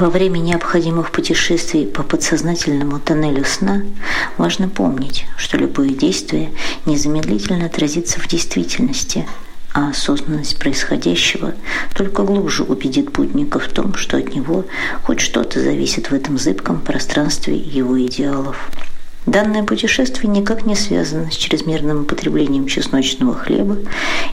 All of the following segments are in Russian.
Во время необходимых путешествий по подсознательному тоннелю сна важно помнить, что любое действие незамедлительно отразится в действительности, а осознанность происходящего только глубже убедит путника в том, что от него хоть что-то зависит в этом зыбком пространстве его идеалов. Данное путешествие никак не связано с чрезмерным употреблением чесночного хлеба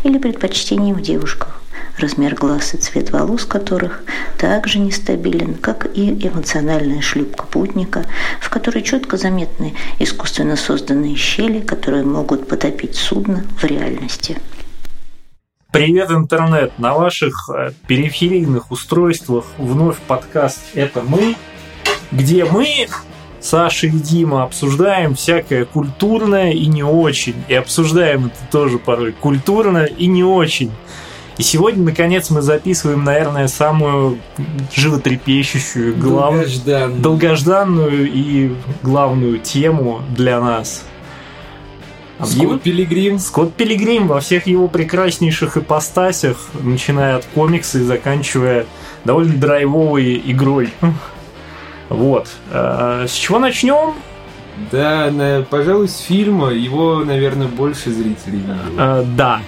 или предпочтением в девушках, размер глаз и цвет волос которых также нестабилен, как и эмоциональная шлюпка путника, в которой четко заметны искусственно созданные щели, которые могут потопить судно в реальности. Привет, интернет! На ваших э, периферийных устройствах вновь подкаст «Это мы», где мы Саша и Дима обсуждаем всякое культурное и не очень. И обсуждаем это тоже порой культурно и не очень. И сегодня, наконец, мы записываем, наверное, самую животрепещущую, глав... долгожданную. долгожданную и главную тему для нас. Скотт Пилигрим. Скотт Пилигрим во всех его прекраснейших ипостасях, начиная от комикса и заканчивая довольно драйвовой игрой. Вот. Э, с чего начнем? Да, на, пожалуй, с фильма его, наверное, больше зрителей видели. А, да,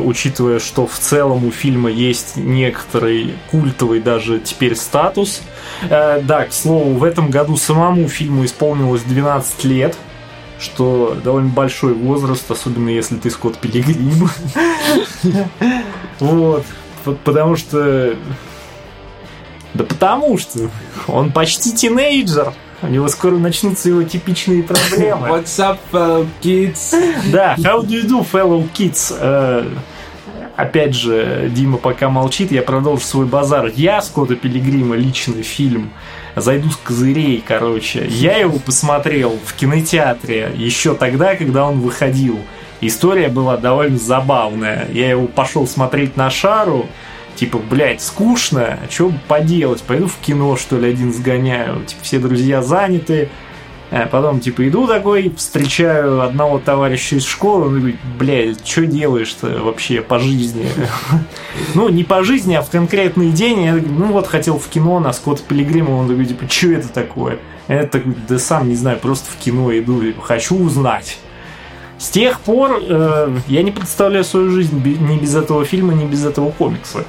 учитывая, что в целом у фильма есть некоторый культовый даже теперь статус. А, да, к слову, в этом году самому фильму исполнилось 12 лет что довольно большой возраст, особенно если ты Скотт Пилигрим. Вот. Потому что да потому что он почти тинейджер. У него скоро начнутся его типичные проблемы. What's up, fellow kids? Да, how do you do, fellow kids? Uh, опять же, Дима пока молчит, я продолжу свой базар. Я Скотта Пилигрима, личный фильм, зайду с козырей, короче. Я его посмотрел в кинотеатре еще тогда, когда он выходил. История была довольно забавная. Я его пошел смотреть на шару, типа, блядь, скучно, а что поделать, пойду в кино, что ли, один сгоняю, типа, все друзья заняты, а потом, типа, иду такой, встречаю одного товарища из школы, он говорит, блядь, что делаешь-то вообще по жизни? Ну, не по жизни, а в конкретный день. Я ну вот, хотел в кино на Скотт Пилигрима, он говорит, типа, что это такое? Я такой, да сам не знаю, просто в кино иду, типа, хочу узнать. С тех пор э, я не представляю свою жизнь ни без этого фильма, ни без этого комикса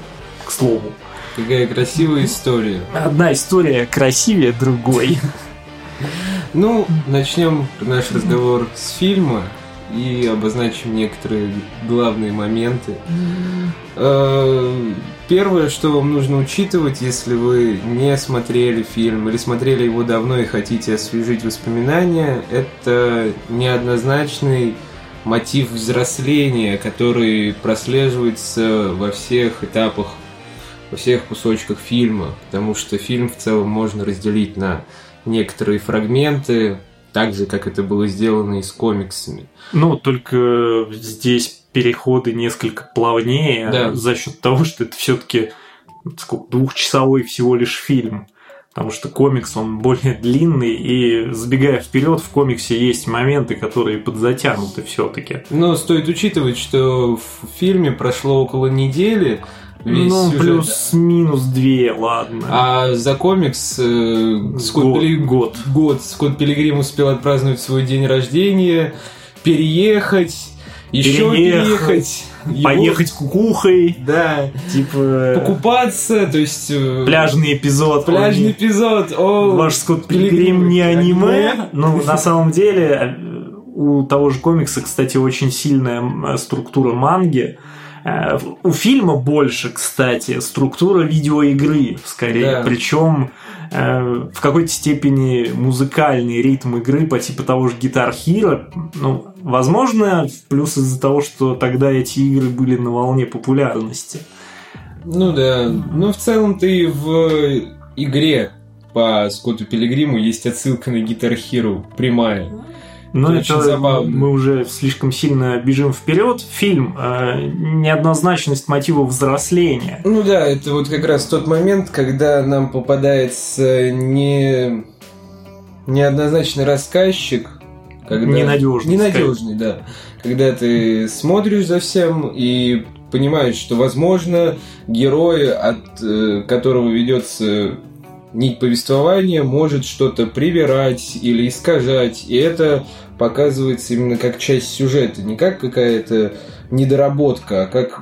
к слову. Какая красивая история. Одна история красивее другой. Ну, начнем наш разговор с фильма и обозначим некоторые главные моменты. Э, первое, что вам нужно учитывать, если вы не смотрели фильм или смотрели его давно и хотите освежить воспоминания, это неоднозначный мотив взросления, который прослеживается во всех этапах во всех кусочках фильма, потому что фильм в целом можно разделить на некоторые фрагменты, так же, как это было сделано и с комиксами. Ну, только здесь переходы несколько плавнее да. за счет того, что это все-таки двухчасовой всего лишь фильм. Потому что комикс, он более длинный, и забегая вперед, в комиксе есть моменты, которые подзатянуты все-таки. Но стоит учитывать, что в фильме прошло около недели, Весь ну, плюс-минус две, ладно. А за комикс э, Скотт год, Пили... год. год Скотт Пилигрим успел отпраздновать свой день рождения, переехать, еще переехать. Его... Поехать кукухой. Да. Типа... Покупаться, то есть... Э, пляжный эпизод. Пляжный он... эпизод. О, Ваш Скотт Пилигрим не аниме. Но на самом деле э, у того же комикса, кстати, очень сильная структура манги. Э, у фильма больше, кстати, структура видеоигры, скорее. Да. Причем э, в какой-то степени музыкальный ритм игры по типу того же Guitar Hero. Ну, возможно, плюс из-за того, что тогда эти игры были на волне популярности. Ну да. Ну, в целом-то и в игре по Скотту Пилигриму есть отсылка на Guitar Hero прямая. Но это, это забавно. мы уже слишком сильно бежим вперед. Фильм э, неоднозначность мотива взросления. Ну да, это вот как раз тот момент, когда нам попадается не неоднозначный рассказчик, когда... ненадежный, ненадежный, да, когда ты смотришь за всем и понимаешь, что возможно герой, от э, которого ведется нить повествования может что-то привирать или искажать, и это показывается именно как часть сюжета, не как какая-то недоработка, а как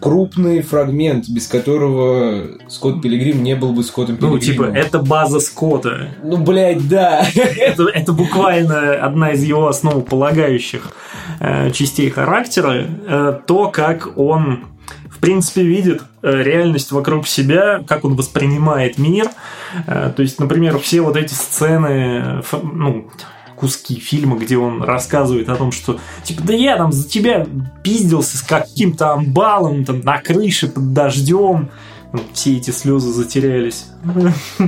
крупный фрагмент, без которого Скотт Пилигрим не был бы Скоттом Пилигримом. Ну, типа, это база Скотта. Ну, блядь, да. Это, это буквально одна из его основополагающих э, частей характера. Э, то, как он, в принципе, видит э, реальность вокруг себя, как он воспринимает мир. Э, то есть, например, все вот эти сцены, ф- ну, куски фильма, где он рассказывает о том, что типа, да я там за тебя пиздился с каким-то амбалом там на крыше под дождем. Ну, Все эти слезы затерялись.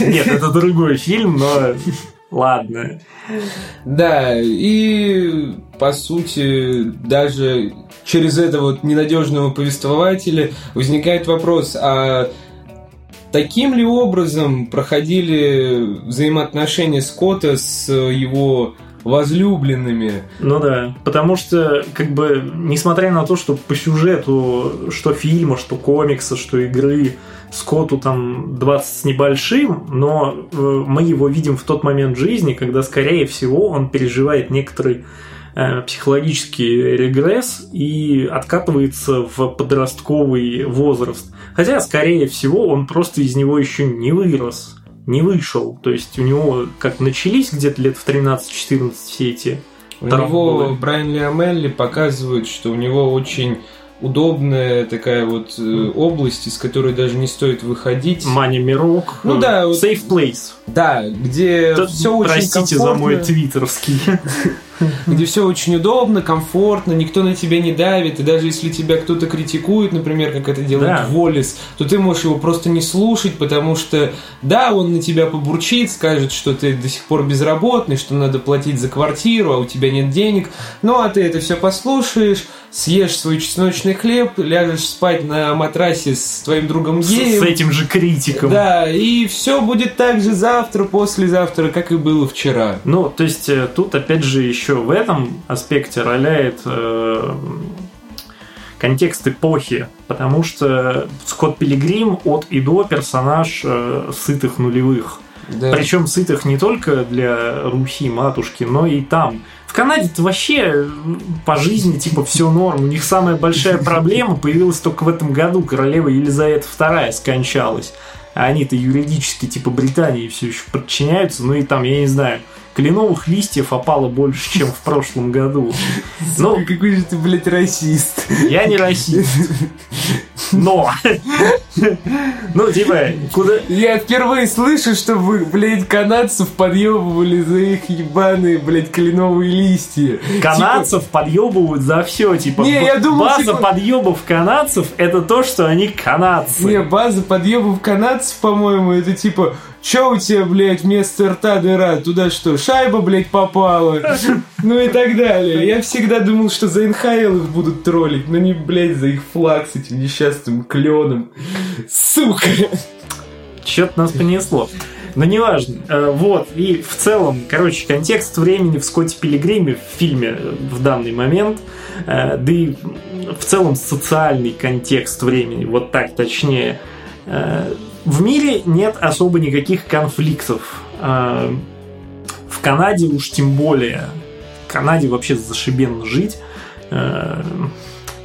Нет, это другой фильм, но ладно. Да, и по сути даже через этого вот ненадежного повествователя возникает вопрос, а таким ли образом проходили взаимоотношения Скотта с его возлюбленными? Ну да, потому что, как бы, несмотря на то, что по сюжету, что фильма, что комикса, что игры, Скотту там 20 с небольшим, но э, мы его видим в тот момент жизни, когда, скорее всего, он переживает некоторый э, психологический регресс и откатывается в подростковый возраст. Хотя, скорее всего, он просто из него еще не вырос, не вышел. То есть у него как начались где-то лет в 13-14 все эти У него Брайан Лиамелли показывает, что у него очень удобная такая вот э, область, из которой даже не стоит выходить. Маня Мирок. Ну да, вот- Safe Place. Да, где Да, все очень Простите за мой комфортно. твиттерский. где все очень удобно, комфортно, никто на тебя не давит, и даже если тебя кто-то критикует, например, как это делает Да. Воллес, то ты можешь его просто не слушать, потому что, да, он на тебя побурчит, скажет, что ты до сих пор безработный, что надо платить за квартиру, а у тебя нет денег, ну, а ты это все послушаешь, съешь свой чесночный хлеб, ляжешь спать на матрасе с твоим другом С геем, с этим же критиком. да, и все будет так же завтра, послезавтра, как и было вчера. Ну, то есть э, тут опять же еще в этом аспекте роляет э, контекст эпохи, потому что Скотт Пилигрим от и до персонаж э, сытых нулевых. Да. Причем сытых не только для Руси, матушки, но и там. В Канаде-то вообще э, по жизни типа все норм. У них самая большая проблема появилась только в этом году. Королева Елизавета II скончалась. А они-то юридически типа Британии все еще подчиняются. Ну и там, я не знаю, кленовых листьев опало больше, чем в прошлом году. Ну, Сука, какой же ты, блядь, расист. я не расист. Но. Ну, типа, куда... Я впервые слышу, что вы, блядь, канадцев подъебывали за их ебаные, блядь, кленовые листья. Канадцев подъебывают за все, типа. Не, я думал, база типа- подъебов канадцев это то, что они канадцы. Не, база подъебов канадцев, по-моему, это типа, чё у тебя, блядь, вместо рта дыра? Туда что, шайба, блядь, попала? Ну и так далее. Я всегда думал, что за НХЛ их будут троллить, но не, блядь, за их флаг с этим несчастным кленом. Сука! Чё-то нас понесло. Но неважно. Э, Вот, и в целом, короче, контекст времени в Скотте Пилигриме в фильме э, в данный момент, э, да и в целом социальный контекст времени, вот так точнее. В мире нет особо никаких конфликтов. Э, В Канаде уж тем более. В Канаде вообще зашибенно жить.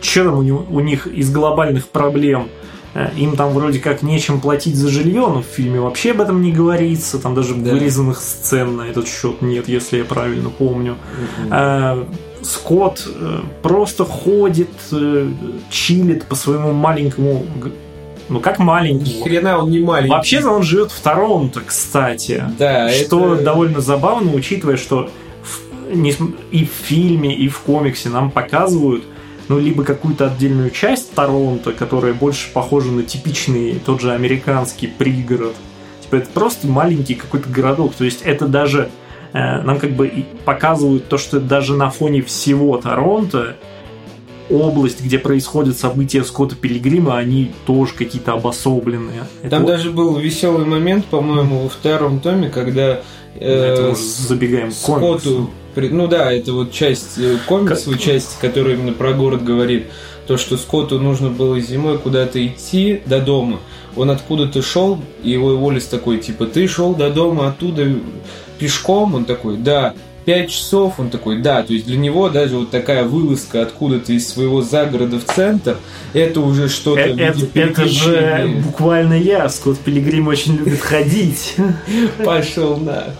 Что там у, них из глобальных проблем? Э, Им там вроде как нечем платить за жилье, но в фильме вообще об этом не говорится. Там даже Да. вырезанных сцен на этот счет нет, если я правильно помню. Э, Скотт э, просто ходит, э, чилит по своему маленькому... Ну, как Ни маленькому? хрена он не маленький. Вообще-то он живет в Торонто, кстати. Да, Что это- довольно забавно, учитывая, что в- не и в фильме, и в комиксе нам показывают ну, либо какую-то отдельную часть Торонто, которая больше похожа на типичный тот же американский пригород. Типа это просто маленький какой-то городок. То есть это даже э, нам как бы показывают то, что даже на фоне всего Торонто область, где происходят события Скотта Пилигрима, они тоже какие-то обособленные. Это Там вот- даже был веселый момент, по-моему, во втором томе, когда Да, это э, уже забегаем при- Ну да, это вот часть э, комиксовая часть, которая именно про город говорит. то, что Скотту нужно было зимой куда-то идти до дома. Он откуда-то шел, и его Уоллес такой, типа, ты шел до дома оттуда пешком? Он такой, да. Пять часов, он такой, да, то есть для него даже вот такая вылазка откуда-то из своего загорода в центр, это уже что-то... Э, Это, это же буквально я, Скотт Пилигрим очень любит ходить. Пошел на.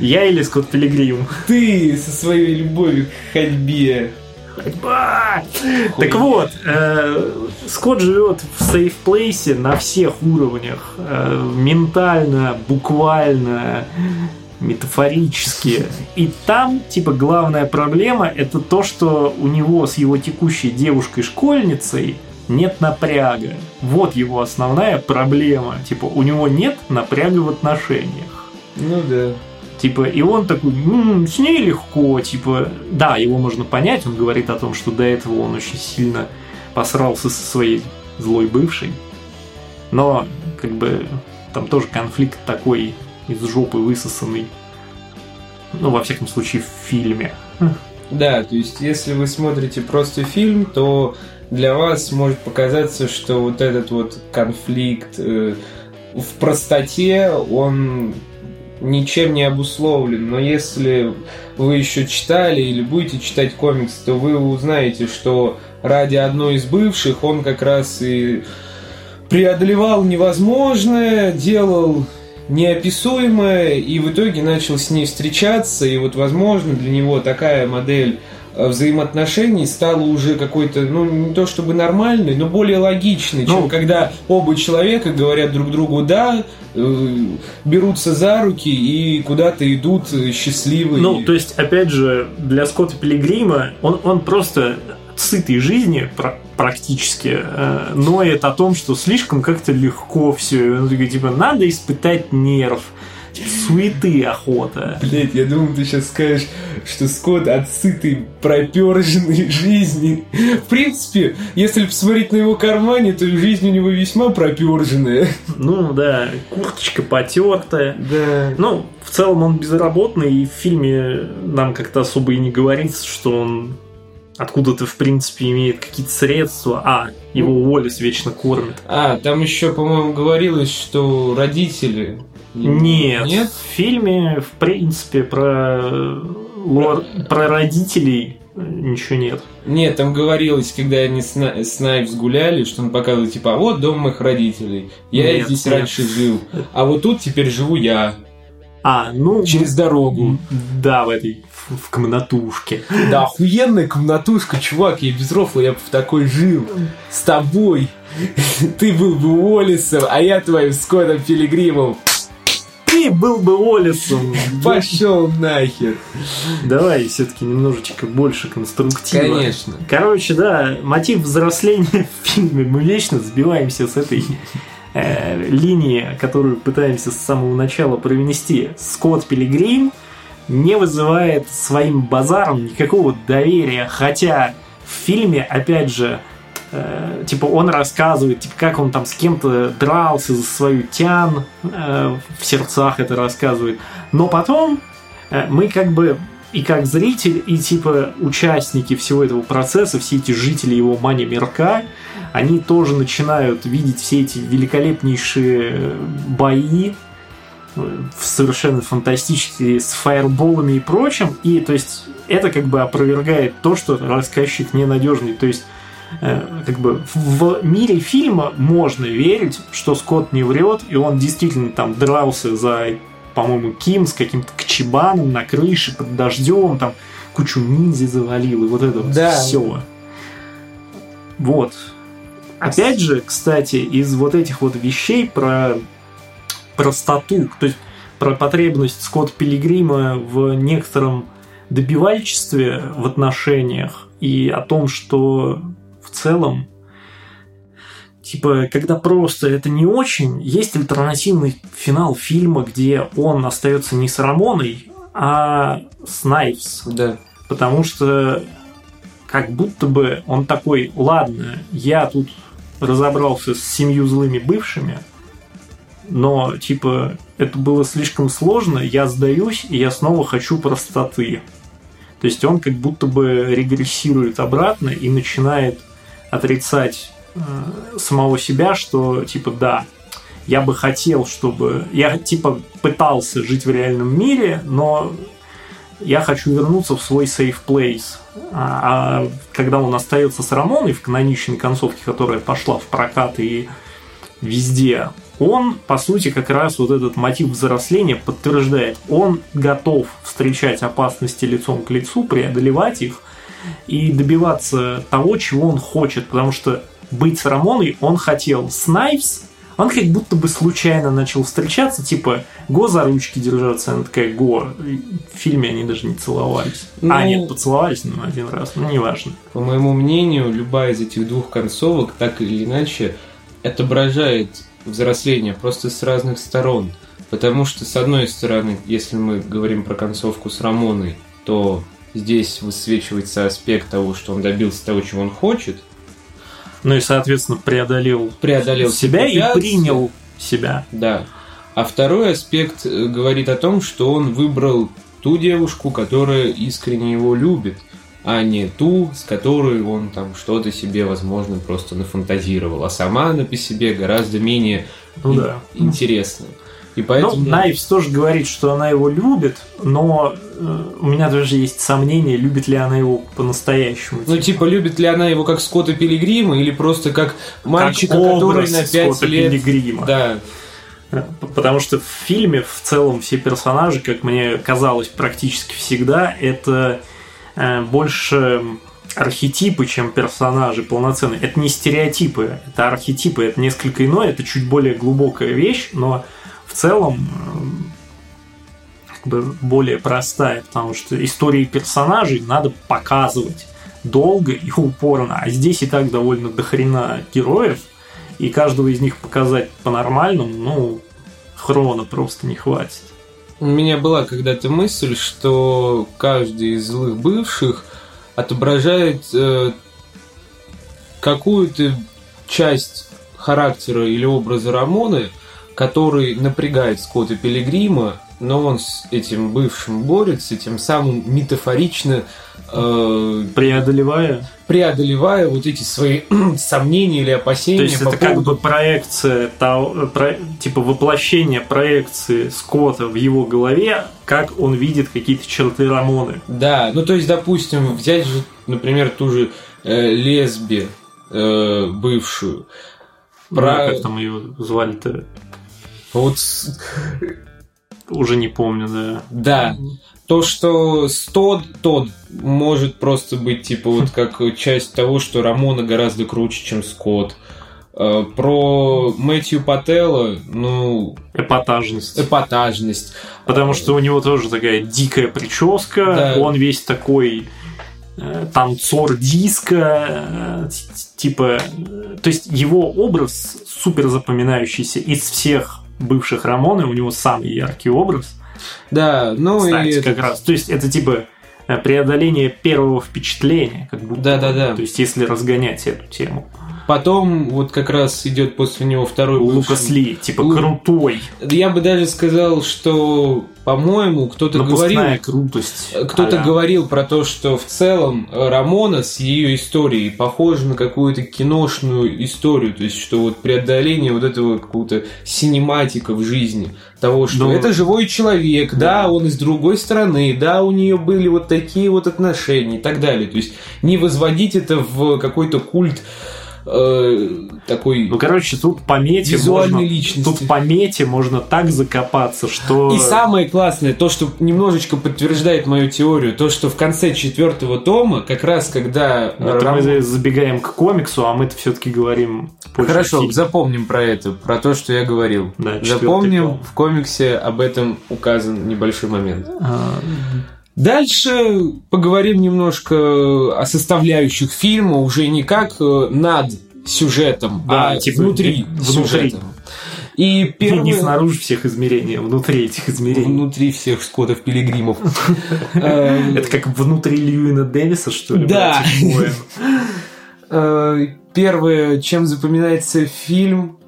Я или Скотт Пилигрим? Ты со своей любовью к ходьбе. Ходьба! Так вот, э, Скотт живет в сейф-плейсе на всех уровнях. Э, ментально, буквально, метафорически. И там, типа, главная проблема это то, что у него с его текущей девушкой-школьницей нет напряга. Вот его основная проблема. Типа, у него нет напряга в отношениях. Ну да. Типа, и он такой, «М, с ней легко, типа, да, его можно понять, он говорит о том, что до этого он очень сильно посрался со своей злой бывшей, но, как бы, там тоже конфликт такой из жопы высосанный, ну, во всяком случае, в фильме. Да, то есть если вы смотрите просто фильм, то для вас может показаться, что вот этот вот конфликт э, в простоте, он ничем не обусловлен. Но если вы еще читали или будете читать комикс, то вы узнаете, что ради одной из бывших он как раз и преодолевал невозможное, делал неописуемое, и в итоге начал с ней встречаться, и вот, возможно, для него такая модель э, взаимоотношений стала уже какой-то, ну, не то чтобы нормальной, но более логичной, чем Ну. когда оба человека говорят друг другу «да», э, берутся за руки и куда-то идут э, счастливые. Ну, то есть, опять же, для Скотта Пилигрима он, он просто сытый жизни практически э, ноет о том, что слишком как-то легко все. Он такой, типа, надо испытать нерв. Суеты охота. Блять, я думал, ты сейчас скажешь, что Скотт от сытой, проперженной жизни. В принципе, если посмотреть на его кармане, то жизнь у него весьма проперженная. Ну да, курточка потертая. Да. Ну, в целом он безработный, и в фильме нам как-то особо и не говорится, что он откуда-то, в принципе, имеет какие-то средства. А, его Уоллес вечно кормит. А, там еще, по-моему, говорилось, что родители... Нет, Нет? в фильме, в принципе, про, э, лор- про родителей э, ничего нет. Нет, там говорилось, когда они с, На- с Найвс гуляли, что он показывал, типа, а вот дом моих родителей. Я Нет, здесь нет. раньше жил. А вот тут теперь живу я. А, ну... Через дорогу. Да, в этой, в, комнатушке. Да, охуенная комнатушка, чувак, я безрофлый, я бы в такой жил. С тобой. Ты был бы Уоллесом, а я твоим Скоттом Пилигримом. Ты был бы Уоллесом. Пошел нахер. Давай все-таки немножечко больше конструктива. Конечно. Короче, да, мотив взросления в фильме. Мы вечно сбиваемся с этой э, линии, которую пытаемся с самого начала провести. Скотт Пилигрим не вызывает своим базаром никакого доверия, хотя в фильме, опять же, э, типа он рассказывает, типа как он там с кем-то дрался за свою тян, э, в сердцах это рассказывает. Но потом э, мы как бы и как зритель, и типа участники всего этого процесса, все эти жители его мани-мирка, они тоже начинают видеть все эти великолепнейшие э, бои, э, совершенно фантастические, с фаерболами и прочим, и то есть это как бы опровергает то, что рассказчик ненадежный, то есть э, как бы в мире фильма можно верить, что Скотт не врет, и он действительно там дрался за, по-моему, Ким с каким-то кчебаном на крыше под дождем, там кучу ниндзя завалил, и вот это вот Да. все. Вот. Опять же, кстати, из вот этих вот вещей про простоту, то есть про потребность Скотта Пилигрима в некотором добивальчестве в отношениях и о том, что в целом типа, когда просто это не очень, есть альтернативный финал фильма, где он остается не с Рамоной, а с Найвс. Да. Потому что как будто бы он такой, ладно, я тут разобрался с семью злыми бывшими, но, типа, это было слишком сложно, я сдаюсь, и я снова хочу простоты. То есть он как будто бы регрессирует обратно и начинает отрицать э, самого себя, что типа да, я бы хотел, чтобы... Я типа пытался жить в реальном мире, но я хочу вернуться в свой safe place. А, а когда он остается с Рамоной в каноничной концовке, которая пошла в прокат и везде, он, по сути, как раз вот этот мотив взросления подтверждает. Он готов встречать опасности лицом к лицу, преодолевать их и добиваться того, чего он хочет, потому что быть с Рамоной он хотел с Найвс, он как будто бы случайно начал встречаться, типа, го за ручки держаться, она такая, го. В фильме они даже не целовались. А, ну, а, нет, поцеловались, но один раз, ну, неважно. По моему мнению, любая из этих двух концовок, так или иначе, отображает взросление просто с разных сторон. Потому что, с одной стороны, если мы говорим про концовку с Рамоной, то здесь высвечивается аспект того, что он добился того, чего он хочет. Ну и, соответственно, преодолел, преодолел себя и принял себя. Да. А второй аспект э, говорит о том, что он выбрал ту девушку, которая искренне его любит, а не ту, с которой он там что-то себе, возможно, просто нафантазировал. А сама она по себе гораздо менее ну, да. интересна. И поэтому... Ну, Найвс тоже говорит, что она его любит, но э, у меня даже есть сомнение, любит ли она его по-настоящему. Ну, типа, любит ли она его как Скотта Пилигрима или просто как мальчика, как который на 5 Скотта лет... Пилигрима. Да. Э, потому что в фильме в целом все персонажи, как мне казалось практически всегда, это Э, больше архетипы, чем персонажи полноценные. Это не стереотипы, это архетипы, это несколько иное, это чуть более глубокая вещь, но целом э, как бы более простая, потому что истории персонажей надо показывать долго и упорно, а здесь и так довольно дохрена героев, и каждого из них показать по-нормальному, ну, хрона просто не хватит. У меня была когда-то мысль, что каждый из злых бывших отображает э, какую-то часть характера или образа Рамоны, который напрягает Скотта Пилигрима, но он с этим бывшим борется, тем самым метафорично э, преодолевая преодолевая вот эти свои сомнения или опасения. То есть по это поводу... как бы проекция, про, типа воплощение проекции Скотта в его голове, как он видит какие-то черты Рамоны. Да, ну то есть, допустим, взять же, например, ту же э, лесби э, бывшую. Про... Да, как там ее звали-то? Вот уже не помню, да. Да. То, что 100 тот может просто быть типа вот как часть того, что Рамона гораздо круче, чем Скотт. Э, про Мэтью Пателла, ну... Эпатажность. Эпатажность. Потому что у него тоже такая дикая прическа, да. он весь такой э, танцор диска, э, типа... То есть его образ супер запоминающийся из всех бывших Рамоны, у него самый яркий образ. Да, ну Кстати, и... как раз. То есть это типа э, преодоление первого впечатления, как будто. Да, да, да. То есть если разгонять эту тему. Потом вот как раз идет после него второй Лукас Ли, типа Лу... крутой. Я бы даже сказал, что, по-моему, кто-то говорил... крутость. Кто-то а говорил про то, что в целом Рамона с ее историей похожа на какую-то киношную историю, то есть что вот преодоление вот этого какого-то синематика в жизни, того, что Но... это живой человек, да. да, он из другой страны, да, у нее были вот такие вот отношения и так далее. То есть не возводить это в какой-то культ э, такой Ну, короче, тут по мете визуальной можно, личности. Тут по мете можно так закопаться, что... И самое классное, то, что немножечко подтверждает мою теорию, то, что в конце четвертого тома, как раз когда... Это Рам... мы забегаем к комиксу, а мы-то все-таки говорим... Хорошо, фильм. запомним про это, про то, что я говорил. Да, запомним, том. в комиксе об этом указан небольшой момент. А... Дальше поговорим немножко о составляющих фильма, уже не как э, над сюжетом, да, а типа внутри, внутри сюжета. И первое... Не снаружи всех измерений, а внутри этих измерений. Внутри всех скотов пилигримов. Эм, Это как внутри Льюина Дэвиса, что ли? Да. Э, первое, чем запоминается фильм,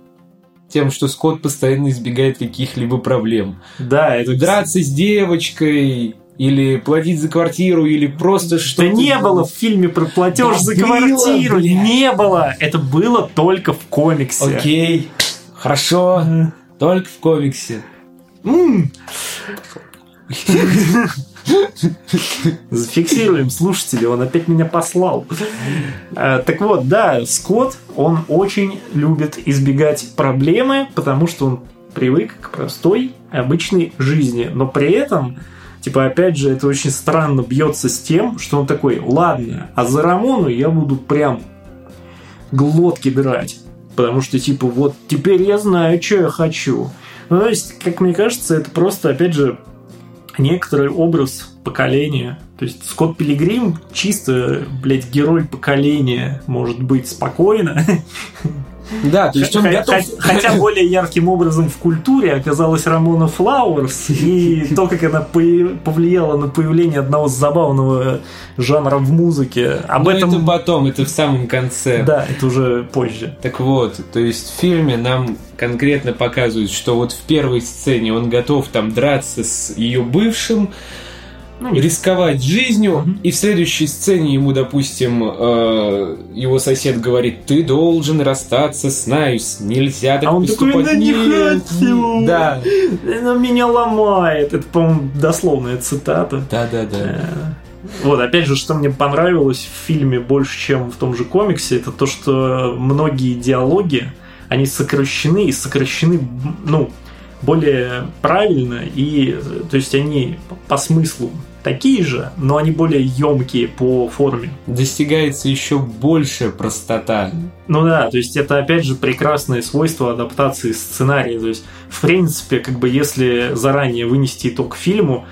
тем, что Скотт постоянно избегает каких-либо проблем. Да, это... Драться с девочкой, или платить за квартиру, или просто что Да не было в фильме про платеж Да за было, квартиру. блядь. Не было. Это было только в комиксе. Окей, хорошо, только в комиксе. М. Зафиксируем слушатели, он опять меня послал. Э, Так вот, да, Скотт, он очень любит избегать проблемы, потому что он привык к простой, обычной жизни. Но при этом, типа, опять же, это очень странно бьется с тем, что он такой, ладно, а за Рамону я буду прям глотки драть. Потому что, типа, вот теперь я знаю, что я хочу. Ну, то есть, как мне кажется, это просто, опять же, некоторый образ поколения. То есть Скотт Пилигрим чисто, блядь, герой поколения может быть спокойно. Да, то есть он Хотя- готов... Хотя более ярким образом в культуре оказалась Рамона Флауэрс, и то, как она повлияла на появление одного забавного жанра в музыке. Об Но этом... это потом, это в самом конце. Да, это уже позже. Так вот, то есть в фильме нам конкретно показывают, что вот в первой сцене он готов там драться с ее бывшим, Ну, не рисковать жизнью, Мгм. и в следующей сцене ему, допустим, э, его сосед говорит, ты должен расстаться с Найвз, нельзя так А он такой. «Да не Нет, хочу!» Да, Она меня ломает. Это, по-моему, дословная цитата. да, да, да. Э, Вот, опять же, что мне понравилось в фильме больше, чем в том же комиксе, это то, что многие диалоги, они сокращены и сокращены, ну, более правильно, и, то есть, они по смыслу такие же, но они более емкие по форме. Достигается еще большая простота. Ну да, то есть это опять же прекрасное свойство адаптации сценария. То есть, в принципе, как бы если заранее вынести итог фильму,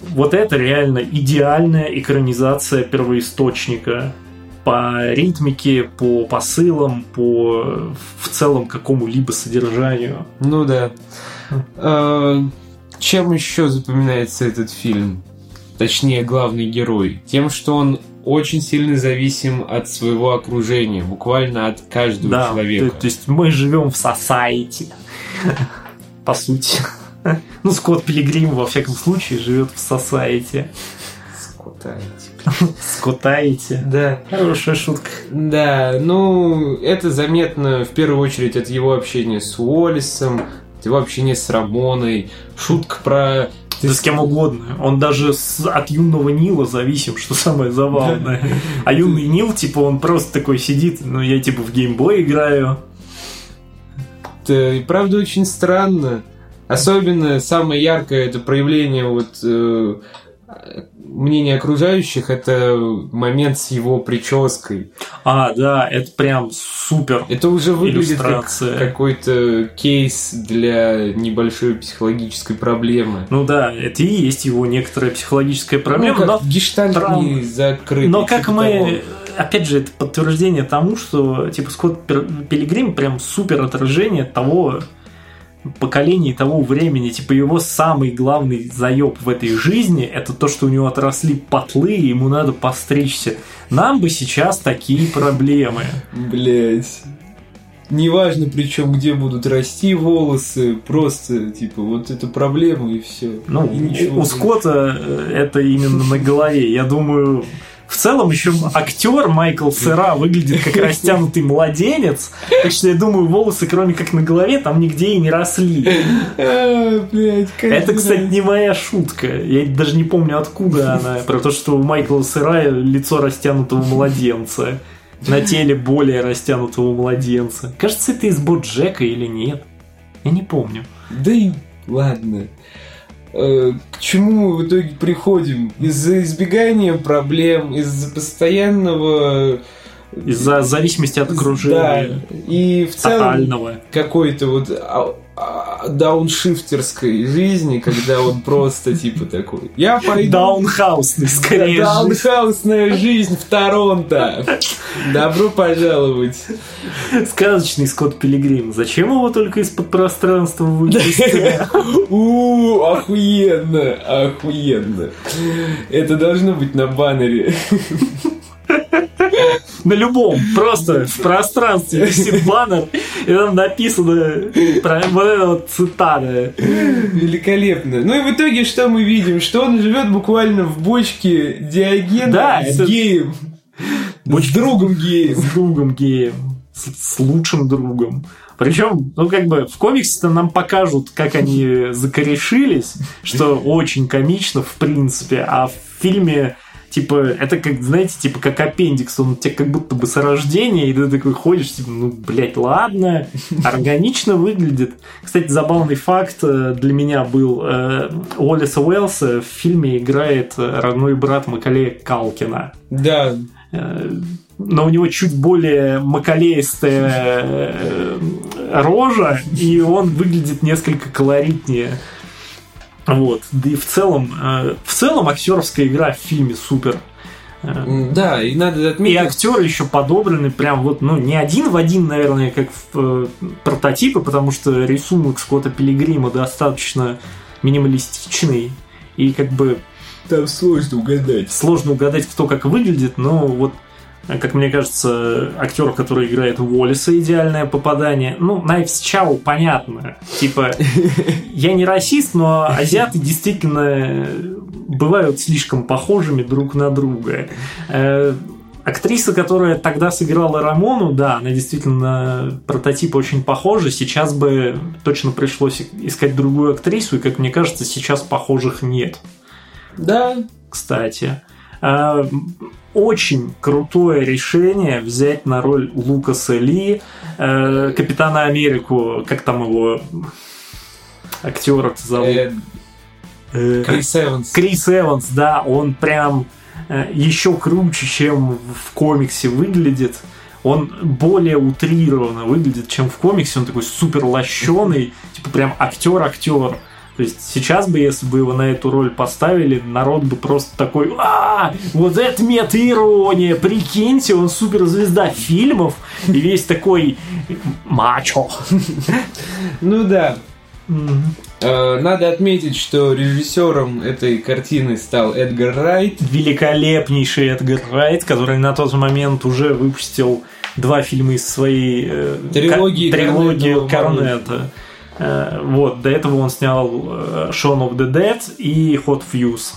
вот это реально идеальная экранизация первоисточника по ритмике, по посылам, по в целом какому-либо содержанию. Ну да. Э, Чем еще запоминается этот фильм? Точнее, главный герой. Тем, что он очень сильно зависим от своего окружения, буквально от каждого Да, человека. То, то есть мы живем в society, по сути. Ну, Скотт Пилигрим, во всяком случае, живет в society. Скотаете. Скотаете. Да. Хорошая шутка. Да, ну, это заметно в первую очередь от его общения с Уоллисом, его общения с Рамоной, шутка про... Да с кем угодно. Он даже с- от юного Нила зависим, что самое забавное. А юный Нил, типа, он просто такой сидит, ну, я, типа, в геймбой играю. Это и правда очень странно. Особенно самое яркое это проявление вот э, мнения окружающих, это момент с его прической. А, да, это прям супер. Это уже выглядит как Иллюстрация. какой-то кейс для небольшой психологической проблемы. Ну да, это и есть его некоторая психологическая проблема, ну, но как гештальт травма. не закрытый. Но как типа мы, опять же, это подтверждение тому, что типа Скотт Пилигрим прям супер отражение того поколения и того времени. Типа его самый главный заеб в этой жизни это то, что у него отросли потлы, и ему надо постричься. Нам бы сейчас такие проблемы. Блять. Неважно, причем где будут расти волосы, просто типа вот эту проблему и все. Ну, и ничего. у Скотта э, это именно на голове. Я думаю, в целом еще актер Майкл Сера выглядит как растянутый младенец, так что я думаю, волосы, кроме как на голове, там нигде и не росли. Каждый Это, кстати, не моя шутка. Я даже не помню, откуда она. Про то, что у Майкла Сера лицо растянутого младенца. На теле более растянутого младенца. Кажется, это из Боджека или нет. Я не помню. Да и ладно. Э, К чему мы в итоге приходим? Из-за избегания проблем, из-за постоянного... Из-за зависимости от Да, окружения. и в целом Тотального. какой-то вот а- дауншифтерской жизни, когда он просто типа такой, я пойду... Даунхаусный, скорее. Даунхаусная жизнь в Торонто. Добро пожаловать. Сказочный Скотт Пилигрим. Зачем его только из-под пространства выпустили? У, охуенно, охуенно. Это должно быть на баннере. На любом, просто в пространстве висит баннер, и там написано про вот это вот цитата. Великолепно. Ну и в итоге что мы видим? Что он живет буквально в бочке Диогена Да, с это- геем. С другом геем. С другом геем. С, с лучшим другом. Причем, ну, как бы, в комиксе-то нам покажут, как они закорешились, что очень комично, в принципе, а в фильме, типа, это как, знаете, типа, как аппендикс, он у тебя как будто бы с рождения, и ты такой ходишь, типа, ну, блядь, ладно, органично выглядит. Кстати, забавный факт э, для меня был, э, Уоллеса Уэллса в фильме играет э, родной брат Макалея Калкина. Да. Но у него чуть более макалеистая рожа, и он выглядит несколько колоритнее. Вот. Да и в целом, э, в целом актерская игра в фильме супер. Э, Да, и надо И отметить... актеры еще подобраны прям вот, ну, не один в один, наверное, как в э, прототипы, потому что рисунок Скотта Пилигрима достаточно минималистичный. И как бы Там сложно угадать. сложно угадать, кто как выглядит, но вот, как мне кажется, актер, который играет Уоллиса, идеальное попадание. Ну, Найвс Чау, понятно. Типа, я не расист, но азиаты действительно э, бывают слишком похожими друг на друга. Э, Актриса, которая тогда сыграла Рамону, да, она действительно прототип очень похожа. Сейчас бы точно пришлось искать другую актрису, и, как мне кажется, сейчас похожих нет Да, кстати. Очень крутое решение взять на роль Лукаса Ли, э, Капитана Америку, как там его актера зовут? э, Э, Крис Эванс. Крис Эванс, да, он прям еще круче, чем в комиксе выглядит. Он более утрированно выглядит, чем в комиксе. Он такой супер лощеный, типа прям актер-актер. То есть сейчас бы, если бы его на эту роль поставили, народ бы просто такой, а, вот это мета-ирония, прикиньте, он суперзвезда фильмов, и весь такой мачо. Ну да. Э, Надо отметить, что режиссером этой картины стал Эдгар Райт. великолепнейший Эдгар Райт, который на тот момент уже выпустил два фильма из своей э, Трилогии трилогии Корнетта Корнетта. Э, Вот, до этого он снял э, Shaun of the Dead и Hot Fuse.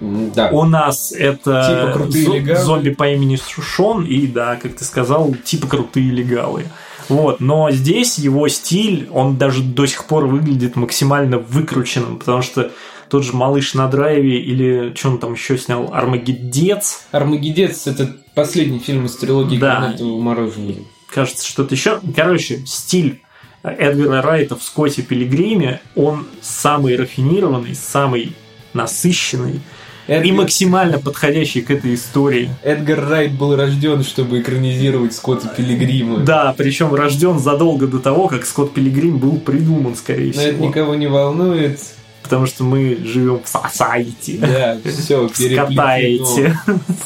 Да. У нас это Типа крутые зо- зомби по имени Шон и, да, как ты сказал, типа крутые легавые. Вот, но здесь его стиль, он даже до сих пор выглядит максимально выкрученным, потому что тот же «Малыш на драйве» или что он там еще снял, «Армагеддец», Армагеддец это последний фильм из трилогии Да. Корнеттового мороженого. кажется, что-то еще. Короче, стиль Эдгара Райта в Скотте Пилигриме, он самый рафинированный, самый насыщенный и Эдгар, максимально подходящий к этой истории. Эдгар Райт был рожден, чтобы экранизировать Скотта Пилигрима. Да, причем рожден задолго до того, как Скотт Пилигрим был придуман, скорее Но это всего. никого не волнует. Потому что мы живем в society. Да, все, Скатаете.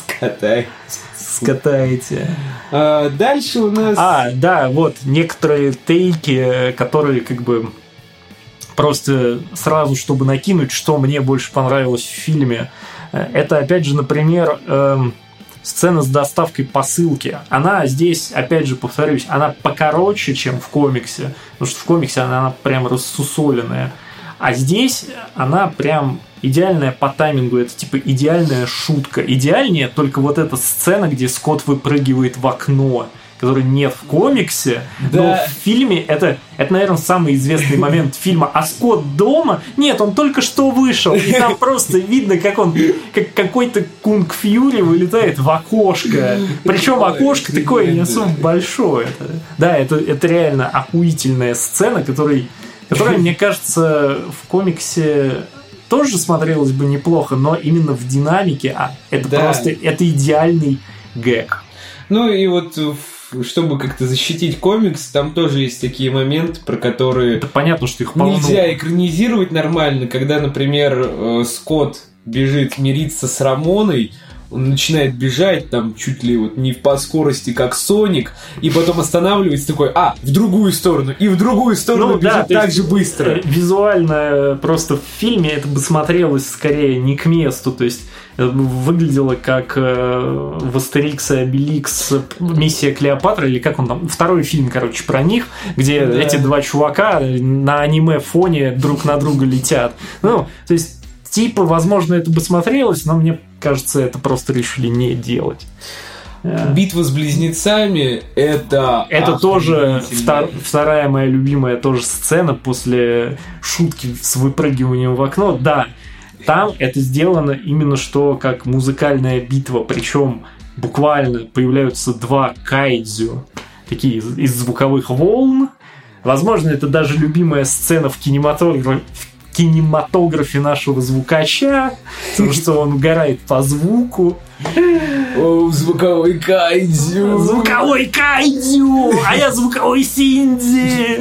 Скатай. Скатаете. А, дальше у нас... А, да, вот некоторые тейки, э, которые как бы просто сразу, чтобы накинуть, что мне больше понравилось в фильме. Э, Это, опять же, например, эм, сцена с доставкой посылки. Она здесь, опять же, повторюсь, она покороче, чем в комиксе. Потому что в комиксе она, она прям рассусоленная. А здесь она прям идеальная по таймингу. Это типа идеальная шутка. Идеальнее только вот эта сцена, где Скотт выпрыгивает в окно который нет в комиксе, но Да. в фильме это, это, наверное, самый известный момент фильма. А Скотт дома? Нет, он только что вышел, и там просто видно, как он, как какой-то Кунг Фьюри вылетает в окошко. Причем окошко такое не особо большое. Да, это, это реально охуительная сцена, которой, которая, мне кажется, в комиксе тоже смотрелась бы неплохо, но именно в динамике, а это Да. просто это идеальный гэг. Ну и вот, чтобы как-то защитить комикс, там тоже есть такие моменты, про которые Это понятно, что их полно. нельзя экранизировать нормально, когда, например, э, Скотт бежит мириться с Рамоной, он начинает бежать там чуть ли вот не по скорости, как Соник, и потом останавливается такой, а, в другую сторону, и в другую сторону Ну, да, бежит то так есть, же быстро. э, Визуально э, просто в фильме это бы смотрелось скорее не к месту, то есть э, выглядело как э, в Астерикс и Обеликс миссия Клеопатра, или как он там, второй фильм, короче, про них, где Да. эти два чувака на аниме фоне друг на друга летят. Ну, то есть, типа, возможно, это бы смотрелось, но мне кажется, это просто решили не делать. Э, Битва с близнецами это Это тоже втор- вторая моя любимая тоже сцена после шутки с выпрыгиванием в окно. Да, там это сделано именно что как музыкальная битва, причем буквально появляются два кайдзю, такие из, из звуковых волн. Возможно, это даже любимая сцена в кинематографе, в кинематографе нашего звукача, потому что он угорает по звуку. О, звуковой кайдзю. Звуковой кайдзю, а я звуковой синди.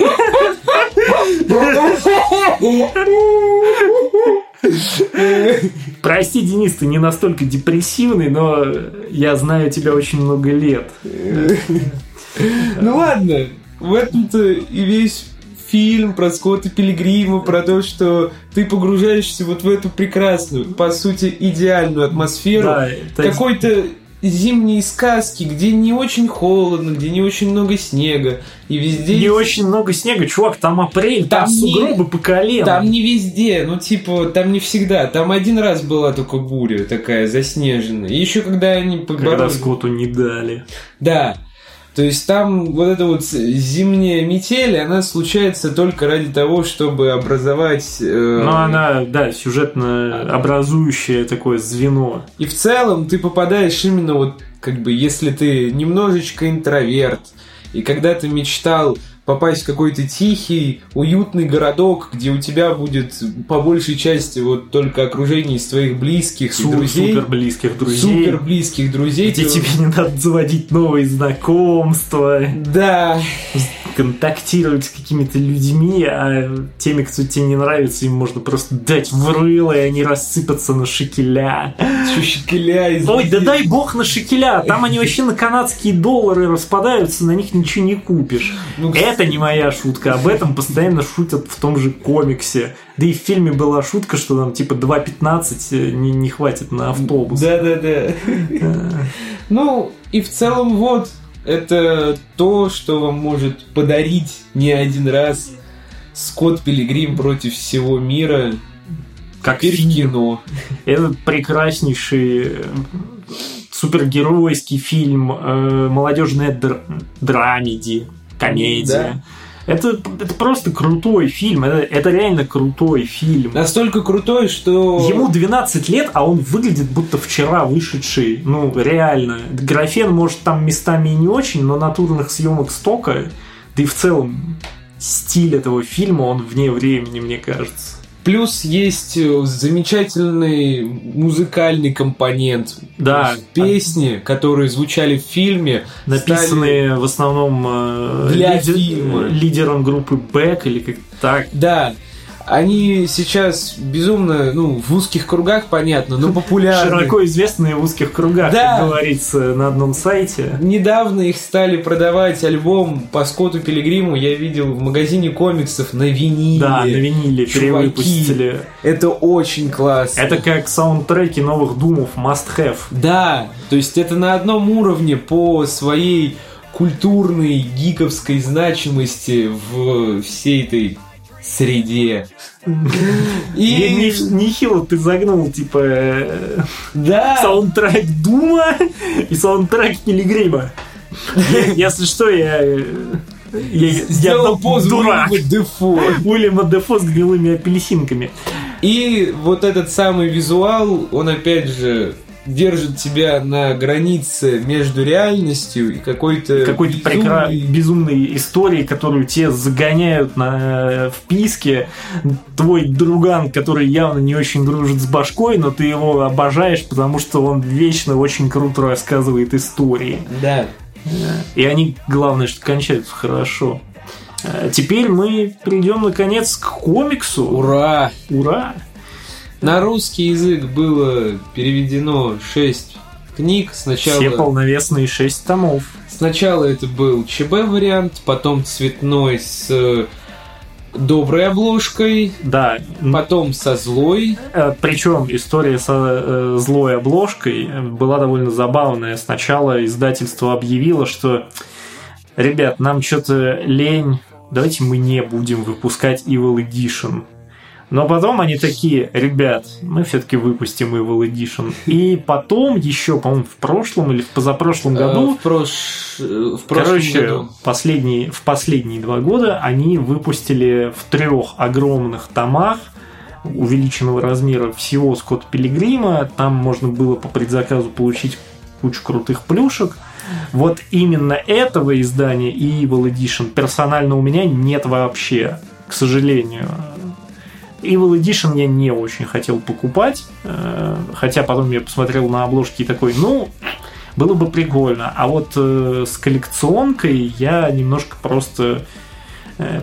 Прости, Денис, ты не настолько депрессивный, но я знаю тебя очень много лет. Ну ладно, в этом-то и весь фильм про Скотта Пилигрима, про то, что ты погружаешься вот в эту прекрасную, по сути, идеальную атмосферу Да, какой-то зимней сказки, где не очень холодно, где не очень много снега, и везде... Не очень много снега, чувак, там апрель, там, Там не- сугробы по колено. Там не везде, ну типа, там не всегда. Там один раз была только буря такая заснеженная. И еще когда они Когда поборолись... Скотту не дали. Да. То есть там вот эта вот зимняя метель, она случается только ради того, чтобы образовать... э, Но она, да, сюжетно образующее такое звено. И в целом ты попадаешь именно вот, как бы, если ты немножечко интроверт, и когда ты мечтал попасть в какой-то тихий, уютный городок, где у тебя будет по большей части вот только окружение из твоих близких Су- друзей, Супер близких друзей. супер близких друзей, Где ты- тебе не надо заводить новые знакомства, Да, контактировать с какими-то людьми, а теми, кто тебе не нравится, им можно просто дать в рыло, и они рассыпаться на шекеля. щекеля из... Ой, да дай бог на шекеля, там они вообще на канадские доллары распадаются, на них ничего не купишь. Ну, Это не моя шутка, об этом постоянно шутят в том же комиксе. Да и в фильме была шутка, что там типа 2.15 не, не хватит на автобус. Да-да-да. Ну, и в целом вот, это то, что вам может подарить не один раз Скотт Пилигрим против всего мира. Как Теперь фильм. кино. Это прекраснейший э, супергеройский фильм, э, молодежная др- драмеди, комедия. Это, это просто крутой фильм, это, это реально крутой фильм. Настолько крутой, что... Ему 12 лет, а он выглядит будто вчера вышедший. Ну, реально. Графен, может, там местами и не очень, но натурных съемок столько. Да и в целом стиль этого фильма, он вне времени, мне кажется. Плюс есть э, замечательный музыкальный компонент. Да. Песни, которые звучали в фильме, Написанные в основном э, Для лидер- фильма. лидером группы Бэк или как так. Да, они сейчас безумно, ну, в узких кругах, понятно, но популярны. Широко известные в узких кругах, Да. как говорится на одном сайте. Недавно их стали продавать альбом по Скотту Пилигриму, я видел в магазине комиксов на виниле. Да, на виниле Чуваки. перевыпустили. Это очень классно. Это как саундтреки новых думов Must Have. Да, то есть это на одном уровне по своей культурной, гиковской значимости в всей этой среде. И... Нехило ты загнул, типа, э, да, саундтрек Дума и саундтрек Пилигрима. Я- Если что, я... э, Я, я сделал дурак. позу Уильяма Дефо. Уильяма Дефо с гнилыми апельсинками. И вот этот самый визуал, он опять же держит тебя на границе между реальностью и какой-то Какой-то безумной- прекра... безумной истории, которую те загоняют на вписке. Твой друган, который явно не очень дружит с башкой, но ты его обожаешь, потому что он вечно очень круто рассказывает истории. Да. И они, главное, что кончаются хорошо. А Теперь мы придем наконец к комиксу. Ура! Ура! На русский язык было переведено 6 книг. Сначала... Все полновесные шесть томов. Сначала это был ЧБ вариант, потом цветной с э, доброй обложкой, Да, потом со злой. Причем история со э, злой обложкой была довольно забавная. Сначала издательство объявило, что ребят, нам что-то лень, давайте мы не будем выпускать Evil Edition. Но потом они такие, ребят, мы все-таки выпустим Evil Edition. И потом еще, по-моему, в прошлом или в позапрошлом году Э, в, прош- э, в прошлом Короче, году. Последние, в последние два года они выпустили в трех огромных томах увеличенного размера всего Скотт Пилигрима. Там можно было по предзаказу получить кучу крутых плюшек. Вот именно этого издания и Evil Edition персонально у меня нет вообще, к сожалению. Evil Edition я не очень хотел покупать, э, хотя потом я посмотрел на обложки и такой, ну, было бы прикольно. А вот э, с коллекционкой я немножко просто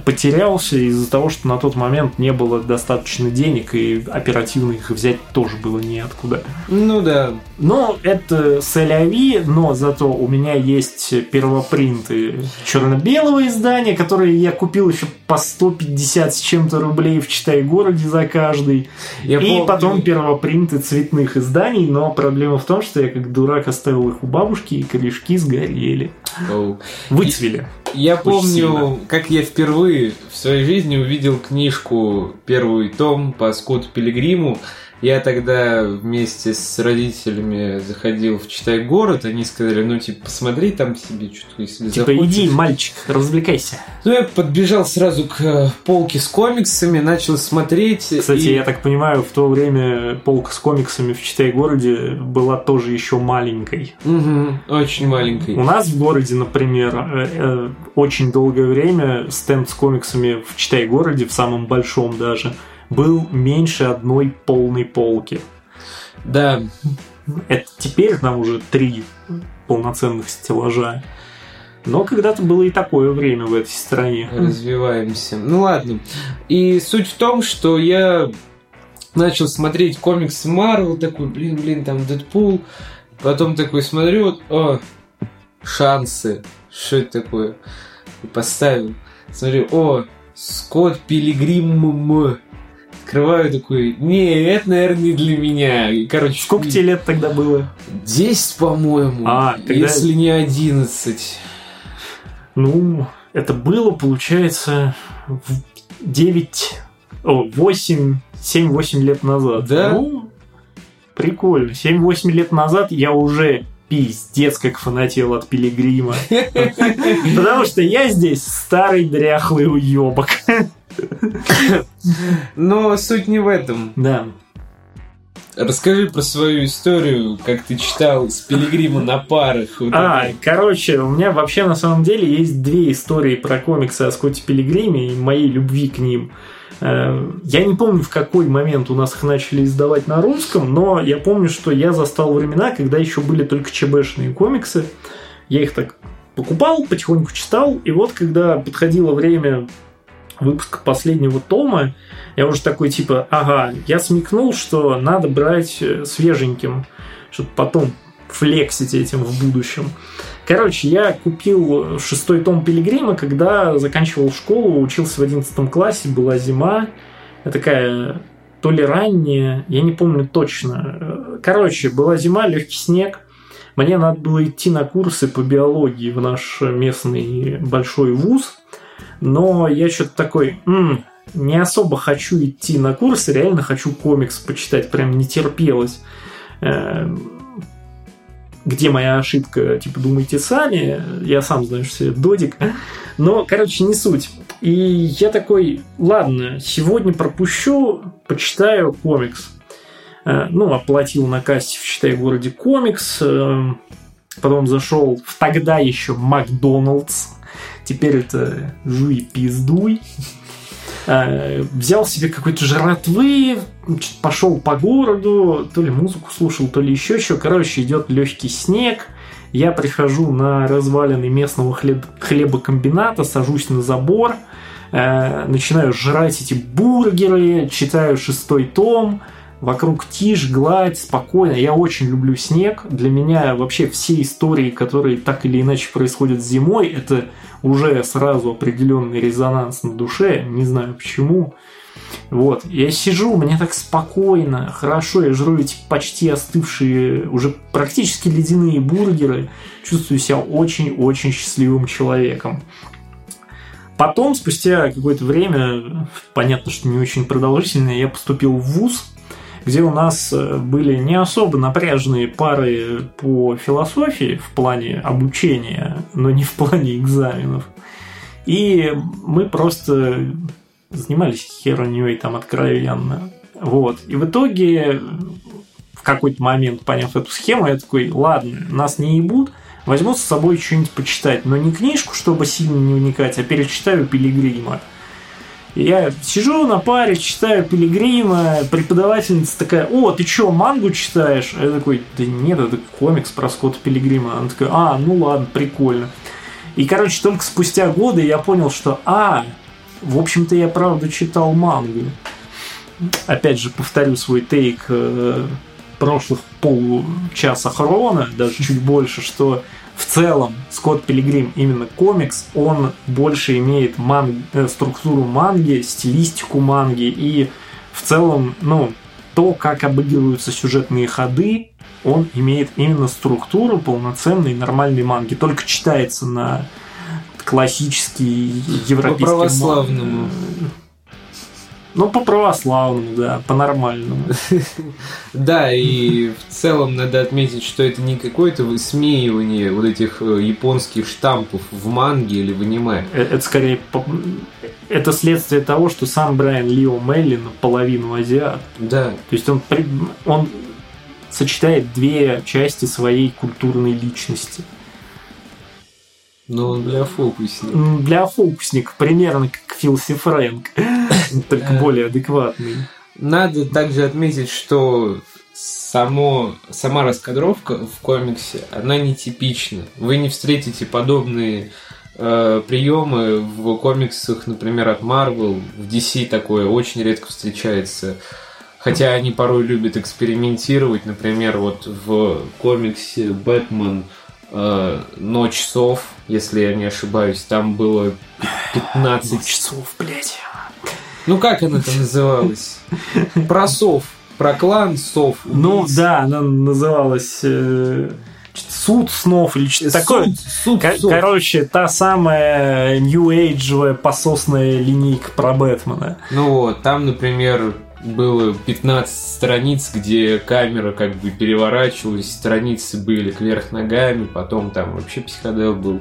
потерялся из-за того, что на тот момент не было достаточно денег, и оперативно их взять тоже было неоткуда. Ну да. Но это соляви, но зато у меня есть первопринты черно-белого издания, которые я купил еще по 150 с чем-то рублей в Читай городе за каждый. Я и помню- потом первопринты цветных изданий, но проблема в том, что я как дурак оставил их у бабушки, и корешки сгорели. Оу. Выцвели. Я помню, сильно. как я впервые в своей жизни увидел книжку, первый том по Скотту Пилигриму. Я тогда вместе с родителями заходил в Читай город, они сказали, ну, типа, посмотри там себе, что-то, если Типа, захочешь». иди, мальчик, развлекайся. Ну, я подбежал сразу к э, полке с комиксами, начал смотреть. Кстати, и- я так понимаю, в то время полка с комиксами в Читай городе была тоже еще маленькой. Мгм, очень маленький. У нас в городе, например, э, э, очень долгое время стенд с комиксами в Читай городе, в самом большом даже, был меньше одной полной полки. Да, Это теперь там уже три полноценных стеллажа. Но когда-то было и такое время в этой стране. развиваемся. Ну ладно. И суть в том, что я начал смотреть комиксы Марвел, такой, блин, блин, там Дэдпул. Потом такой смотрю, вот, о, шансы. Что это такое? И поставил. Смотрю, о, Скотт Пилигрим. Открываю такой, не, это, наверное, не для меня. И, короче, Сколько тебе лет тогда было? 10, по-моему. А, тогда- если не 11. Ну, это было, получается, в 9, о, 8, 7-8 лет назад. Да? Ну, прикольно. 7-8 лет назад я уже пиздец как фанател от Пилигрима. Потому что я здесь старый дряхлый уебок. Но суть не в этом. Да. Расскажи про свою историю, как ты читал с Пилигрима на парах. Вот А, это. короче, у меня вообще на самом деле есть две истории про комиксы о Скотте Пилигриме и моей любви к ним. Э, Я не помню, в какой момент у нас их начали издавать на русском, но я помню, что я застал времена, когда еще были только ЧБшные комиксы. Я их так покупал, потихоньку читал, и вот когда подходило время выпуска последнего тома, я уже такой типа, ага, я смекнул, что надо брать э, свеженьким, чтобы потом флексить этим в будущем. Короче, я купил шестой том Пилигрима, когда заканчивал школу, учился в 11 классе, была зима, такая то ли ранняя, я не помню точно. Короче, была зима, легкий снег, мне надо было идти на курсы по биологии в наш местный большой вуз, но я что-то такой, «М, не особо хочу идти на курсы, реально хочу комикс почитать, прям не терпелось. Э, Где моя ошибка, типа, думайте сами, я сам знаю, что я додик. Но, короче, не суть. И я такой, ладно, сегодня пропущу, почитаю комикс. Э, Ну, оплатил на кассе в «Считай городе комикс», э, потом зашел в тогда еще Макдоналдс, теперь это жуй пиздуй. Э, Взял себе какой-то жратвы, пошел по городу, то ли музыку слушал, то ли еще что. Короче, идет легкий снег. Я прихожу на развалины местного хлеб- хлебокомбината, сажусь на забор, э, начинаю жрать эти бургеры, читаю шестой том, вокруг тишь, гладь, спокойно. Я очень люблю снег. Для меня вообще все истории, которые так или иначе происходят зимой, это уже сразу определенный резонанс на душе. Не знаю почему. Вот, я сижу, мне так спокойно, хорошо, я жру эти почти остывшие, уже практически ледяные бургеры, чувствую себя очень-очень счастливым человеком. Потом, спустя какое-то время, понятно, что не очень продолжительное, я поступил в ВУЗ, где у нас э, были не особо напряженные пары по философии в плане обучения, но не в плане экзаменов. И мы просто занимались херней там откровенно. Вот. И в итоге в какой-то момент, поняв эту схему, я такой, ладно, нас не ебут, возьму с собой что-нибудь почитать, но не книжку, чтобы сильно не уникать, а перечитаю Пилигрима. Я сижу на паре, читаю Пилигрима, преподавательница такая, о, ты что, мангу читаешь? А я такой, да нет, это комикс про Скотта Пилигрима. Она такая, а, ну ладно, прикольно. И, короче, только спустя годы я понял, что, а, в общем-то, я правда читал мангу. Опять же, повторю свой тейк э, прошлых полчаса хрона, даже чуть больше, что в целом Скотт Пилигрим именно комикс, он больше имеет ман... Э, структуру манги, стилистику манги и в целом, ну, то, как обыгрываются сюжетные ходы, он имеет именно структуру полноценной нормальной манги. Только читается на классический европейский... По православному. Ну, по православному, да, по нормальному. Да, и в целом надо отметить, что это не какое-то высмеивание вот этих э, японских штампов в манге или в аниме. Э, это скорее это следствие того, что сам Брайан Лио Мелли наполовину азиат. Да. То есть он, он сочетает две части своей культурной личности. Но он для фокусника. Для фокусника, примерно как Филси Фрэнк, только более адекватный. Надо также отметить, что само, сама раскадровка в комиксе, она нетипична. Вы не встретите подобные э, приемы в комиксах, например, от Marvel. В DC такое очень редко встречается. Хотя они порой любят экспериментировать. Например, вот в комиксе Бэтмен э, Ночь сов, если я не ошибаюсь, там было 15... Ночь сов, блядь. Ну, как она там называлась? Про сов. Про клан сов. Ну, да, она называлась... Э... Суд снов или что-то такое. Суд, Кор- сов. Короче, та самая New Age пососная линейка про Бэтмена. Ну вот, там, например, было 15 страниц, где камера как бы переворачивалась, страницы были кверх ногами, потом там вообще психодел был.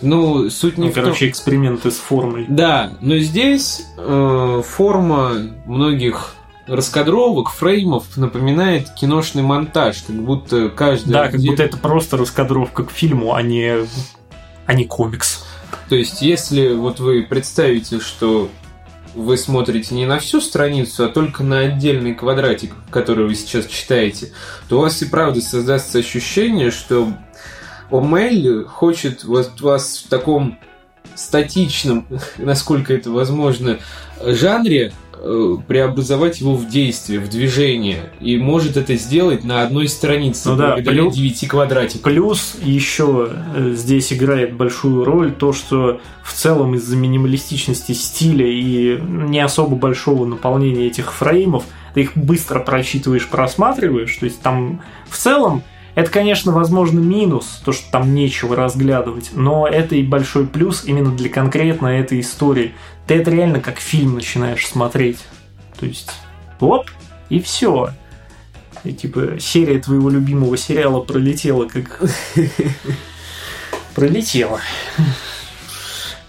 Ну, суть не ну, в короче, том... эксперименты с формой. Да, но здесь э, форма многих раскадровок, фреймов напоминает киношный монтаж, как будто каждый... Да, как будто это просто раскадровка к фильму, а не, а не комикс. То есть, если вот вы представите, что вы смотрите не на всю страницу, а только на отдельный квадратик, который вы сейчас читаете, то у вас и правда создастся ощущение, что Омель хочет вас, вас в таком статичном, насколько это возможно, жанре преобразовать его в действие, в движение. И может это сделать на одной странице, ну, благодаря да, плюс, 9 квадратикам. Плюс еще э, здесь играет большую роль то, что в целом из-за минималистичности стиля и не особо большого наполнения этих фреймов, ты их быстро прочитываешь, просматриваешь. То есть там в целом это, конечно, возможно, минус, то, что там нечего разглядывать, но это и большой плюс именно для конкретно этой истории. Ты это реально как фильм начинаешь смотреть. То есть, оп, и все. И типа серия твоего любимого сериала пролетела как... Пролетела.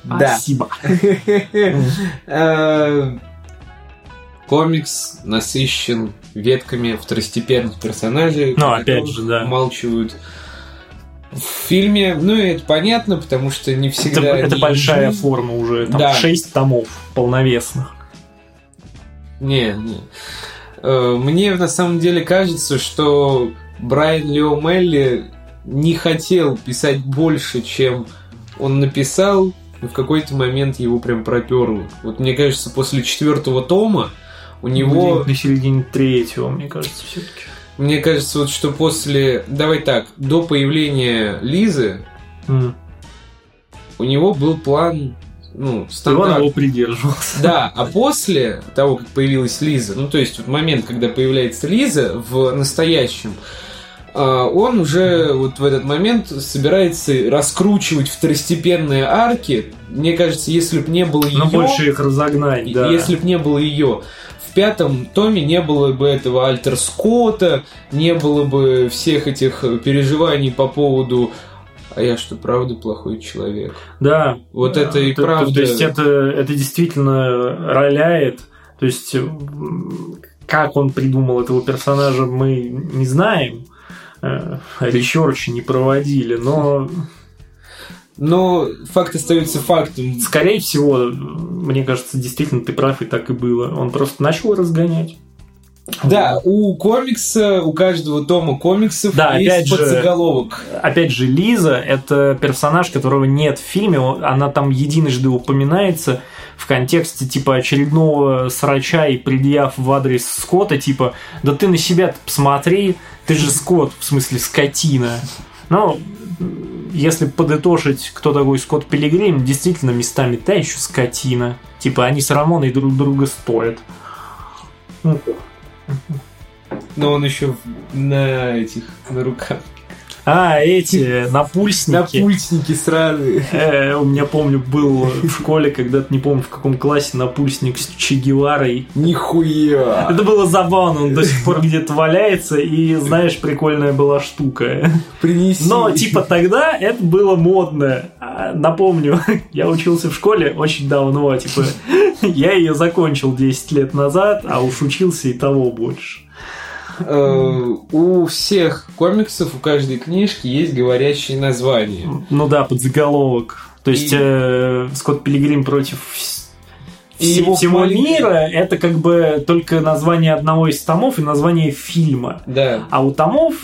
Да. Спасибо. Э, комикс насыщен ветками второстепенных персонажей, ну, опять же, да. умалчивают в фильме, ну и это понятно, потому что не всегда... Это, это большая жизнь. форма уже, там да. 6 томов полновесных. Не, не. Э, мне на самом деле кажется, что Брайан Лео Мелли не хотел писать больше, чем он написал, и в какой-то момент его прям проперло. Вот мне кажется, после четвертого тома У него... Где-нибудь на середине третьего, мне кажется, все-таки. Мне кажется, вот что после... Давай так, до появления Лизы М. у него был план, ну, стандарт. его придерживался. Да, а после того, как появилась Лиза, ну то есть вот момент, когда появляется Лиза в настоящем, а, он уже вот в этот момент собирается раскручивать второстепенные арки. Мне кажется, если бы не было ее, Но больше их разогнать, да. если бы не было ее, в пятом томе не было бы этого Альтер Скотта, не было бы всех этих переживаний по поводу а я что, правда плохой человек? Да. Вот Да, это и то- то- правда. То есть это, это действительно роляет. То есть как он придумал этого персонажа, мы не знаем. Э, Ресерчи не проводили, но Но факт остается фактом. скорее всего, мне кажется, действительно ты прав, и так и было. Он просто начал разгонять. Да, у комикса, у каждого тома комиксов Да, есть опять же- подзаголовок. Опять же, Лиза – это персонаж, которого нет в фильме, она там единожды упоминается в контексте типа очередного срача и предъяв в адрес Скотта, типа, да ты на себя посмотри, ты же Скотт, в смысле скотина. Ну, если подытожить, кто такой Скотт Пилигрим, действительно местами та еще скотина. Типа, они с Рамоной друг друга стоят. Ну, Но он еще на этих, на руках. А, эти напульсники. Напульсники сразу. Э, у меня, помню, был в школе, когда-то, не помню, в каком классе, напульсник с Че Геварой. Нихуя. Это было забавно, он до сих пор где-то валяется, и, знаешь, прикольная была штука. Принеси. Но, типа, тогда это было модно. А, Напомню, я учился в школе очень давно, типа, я ее закончил 10 лет назад, а уж учился и того больше. Э, у всех комиксов, у каждой книжки есть говорящие названия. Ну да, подзаголовок. То есть И- э, Скотт Пилигрим против всего маленький- мира это как бы только название одного из томов и название фильма. Да. А у томов,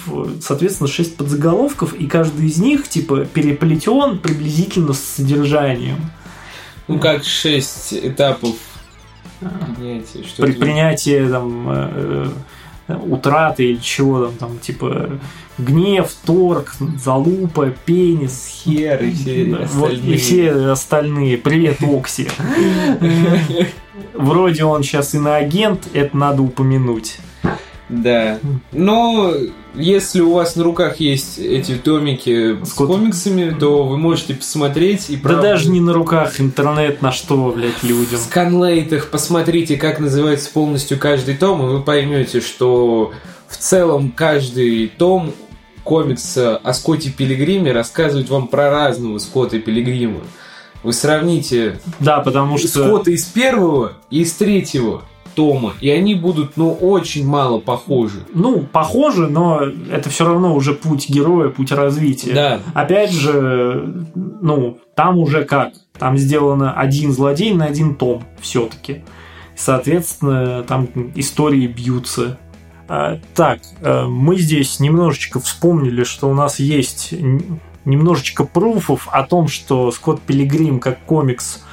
соответственно, шесть подзаголовков, и каждый из них типа переплетен приблизительно с содержанием. Ну как шесть этапов принятия. Что При принятии там э, утраты или чего там, там типа гнев, торг, залупа, пенис, Хер и все Да, вот, остальные. и все остальные. Привет, Окси. Вроде он сейчас иноагент, это надо упомянуть. Да. Но если у вас на руках есть эти томики с Скот- комиксами, то вы можете посмотреть и Да правда, даже не на руках, интернет на что, блядь, людям. в сканлейтах посмотрите, как называется полностью каждый том, и вы поймете, что в целом каждый том комикса о Скотте Пилигриме рассказывает вам про разного Скотта Пилигрима. Вы сравните Да, потому что... Скотта из первого и из третьего тома, и они будут, ну, очень мало похожи. Ну, похоже, но это все равно уже путь героя, путь развития. Да, Опять же, ну, там уже как? Там сделано один злодей на один том все-таки. Соответственно, там истории бьются. А, Так, э, мы здесь немножечко вспомнили, что у нас есть немножечко пруфов о том, что Скотт Пилигрим как комикс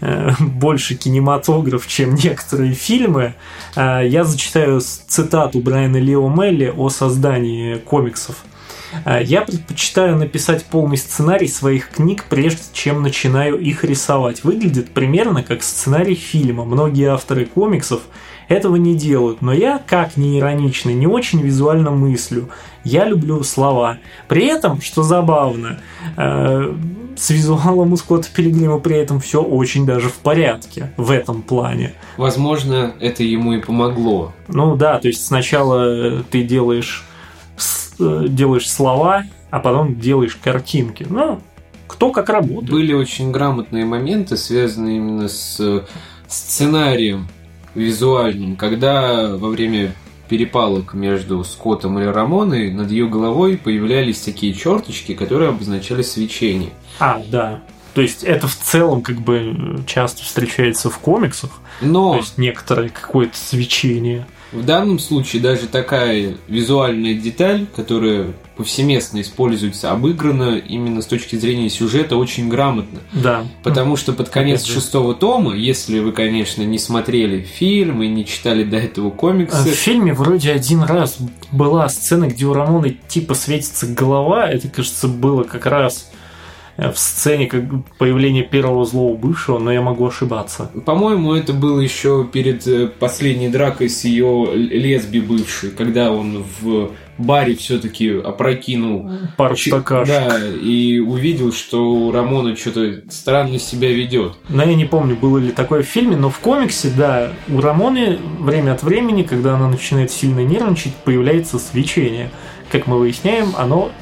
больше кинематограф, чем некоторые фильмы. Э, Я зачитаю цитату Брайана Лео Мелли о создании комиксов. Э, Я предпочитаю написать полный сценарий своих книг, прежде чем начинаю их рисовать. Выглядит примерно как сценарий фильма. Многие авторы комиксов этого не делают, но я, как ни иронично, не очень визуально мыслю. Я люблю слова. При этом, что забавно, э, с визуалом у Скотта Пилигрима при этом все очень даже в порядке в этом плане. возможно, это ему и помогло. Ну да, то есть сначала э, ты делаешь, э, делаешь слова, а потом делаешь картинки. Ну, кто как работает. Были очень грамотные моменты, связанные именно с э, сценарием визуальным, когда во время перепалок между Скоттом и Рамоной над ее головой появлялись такие черточки, которые обозначали свечение. А, да. То есть это в целом как бы часто встречается в комиксах. Но То есть некоторое какое-то свечение. В данном случае даже такая визуальная деталь, которая повсеместно используется, обыграна именно с точки зрения сюжета очень грамотно. Да. Потому что под конец Опять шестого тома, если вы, конечно, не смотрели фильм и не читали до этого А комиксы, В фильме вроде один раз была сцена, где у Рамоны типа светится голова. Это, кажется, было как раз в сцене как появления первого злого бывшего, но я могу ошибаться. По-моему, это было еще перед э, последней дракой с ее лесби бывшей, когда он в баре все-таки опрокинул Пару стакашек. Да, и увидел, что Рамона что-то странно себя ведет. Но я не помню, было ли такое в фильме, но в комиксе, да, у Рамоны время от времени, когда она начинает сильно нервничать, появляется свечение. Как мы выясняем, оно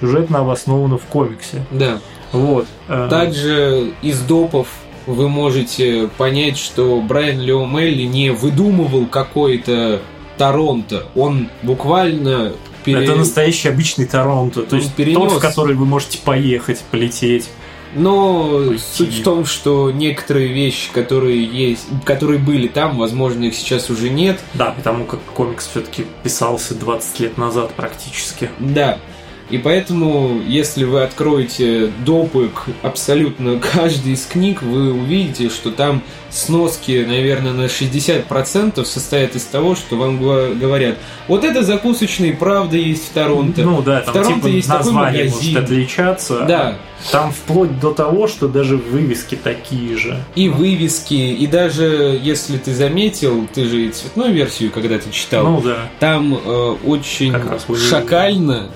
сюжетно обосновано в комиксе. Да. Вот. Э, Также из допов вы можете понять, что Брайан Лео Мелли не выдумывал какой-то Торонто. Он буквально пере- Это настоящий обычный Торонто, то Он есть перенес. тот, в который вы можете поехать, полететь. Но Пойти. суть в том, что некоторые вещи, которые есть, которые были там, возможно, их сейчас уже нет. Да, потому как комикс все-таки писался 20 лет назад практически. Да. И поэтому, если вы откроете допы к абсолютно каждой из книг, вы увидите, что там сноски, наверное, на 60% состоят из того, что вам го- говорят. Вот это закусочный, правда, есть в Торонто. Ну да, в там Торонто типа есть такой название магазин. может отличаться. Да, Там вплоть до того, что даже вывески такие же. и вывески, и даже, если ты заметил, ты же и цветную версию когда-то читал, Ну да. Там э, очень шакально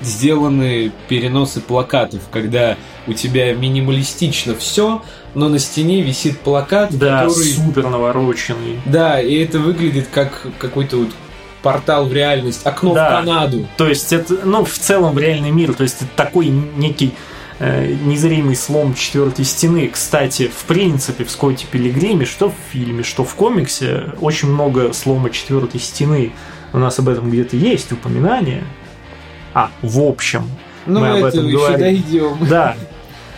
сделаны переносы плакатов, когда у тебя минималистично все, но на стене висит плакат, Да, который... супер навороченный. Да, и это выглядит как какой-то вот портал в реальность, окно Да. в Канаду. То есть это, ну, в целом в реальный мир. То есть это такой некий э, незримый слом четвертой стены. Кстати, в принципе, в Скотте Пилигриме, что в фильме, что в комиксе, очень много слома четвертой стены. У нас об этом где-то есть упоминание. А, в общем. Ну, Мы об это этом говорим. дойдем. Да.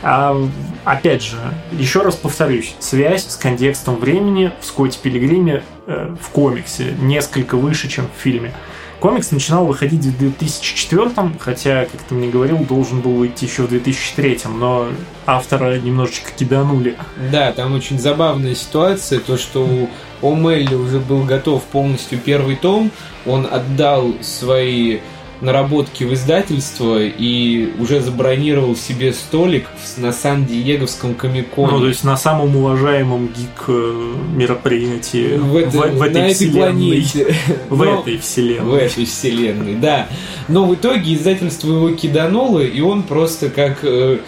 А, опять же, еще раз повторюсь, связь с контекстом времени в Скотте Пилигриме э, в комиксе несколько выше, чем в фильме. Комикс начинал выходить в 2004, хотя, как ты мне говорил, должен был выйти еще в 2003, но автора немножечко киданули. Да, там очень забавная ситуация, то, что у О'Мелли уже был готов полностью первый том, он отдал свои наработки в издательство и уже забронировал себе столик в- на Сан-Диеговском комиконе. Ну, то есть на самом уважаемом гик э, мероприятии в, это- в, в этой на этой вселенной. планете. В Но- этой В вселенной. этой вселенной, да. Но в итоге издательство его кидануло, и он просто как э,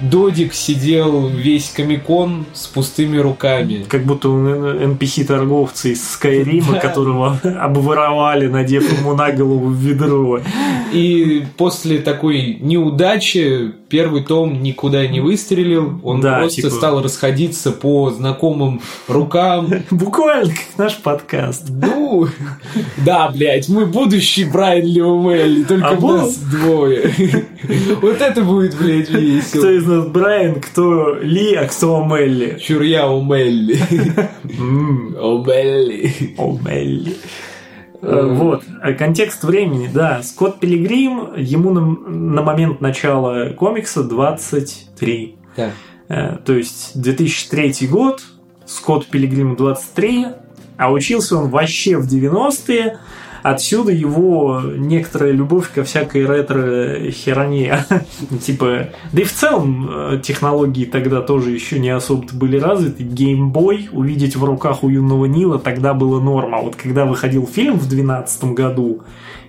Додик сидел весь комикон с пустыми руками. Как будто он NPC-торговцы из Скайрима, Да. которого обворовали, надев ему на голову ведро. И после такой неудачи первый том никуда не выстрелил. Он Да, просто типа- стал расходиться по знакомым рукам. Буквально как наш подкаст. Ну, да, блядь, мы будущий Брайан Леомелли, только А нас двое. Вот это будет, блядь, Кто весело. из нас Брайан, кто Ли, а кто Омелли? Чур я Омелли. Омелли. Омелли. Э, Вот, А контекст времени, да. Скотт Пилигрим, ему на, на момент начала комикса 23. Да. Э, То есть 2003 год, Скотт Пилигриму 23, а учился он вообще в 90-е. Отсюда его некоторая любовь ко всякой ретро-херне. типа, да и в целом э, технологии тогда тоже еще не особо были развиты. Геймбой увидеть в руках у юного Нила тогда было норма. Вот когда выходил фильм в 2012 году,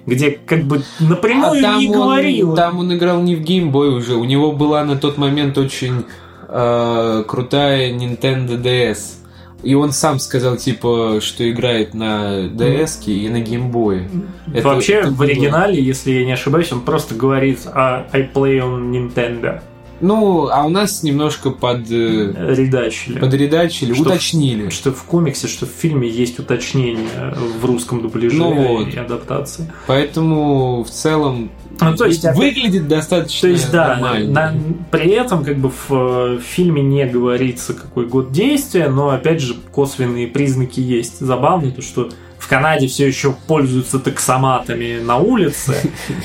где как бы напрямую А там не он, говорил. там он играл не в геймбой уже. У него была на тот момент очень э, крутая Nintendo DS. И он сам сказал, типа, что играет на DS и на геймбое. Это- Вообще, это в оригинале, если я не ошибаюсь, он просто говорит а, I play on Nintendo. Ну, а у нас немножко под... э, Редачили. Подредачили, Что- уточнили. Что в комиксе, что в фильме есть уточнение в русском дубляже Ну вот. и адаптации. Поэтому в целом Ну, то есть, выглядит достаточно То есть, да, нормально. на- при этом как бы в э, фильме не говорится, какой год действия, но опять же косвенные признаки есть. Забавно то, что в Канаде все еще пользуются таксоматами на улице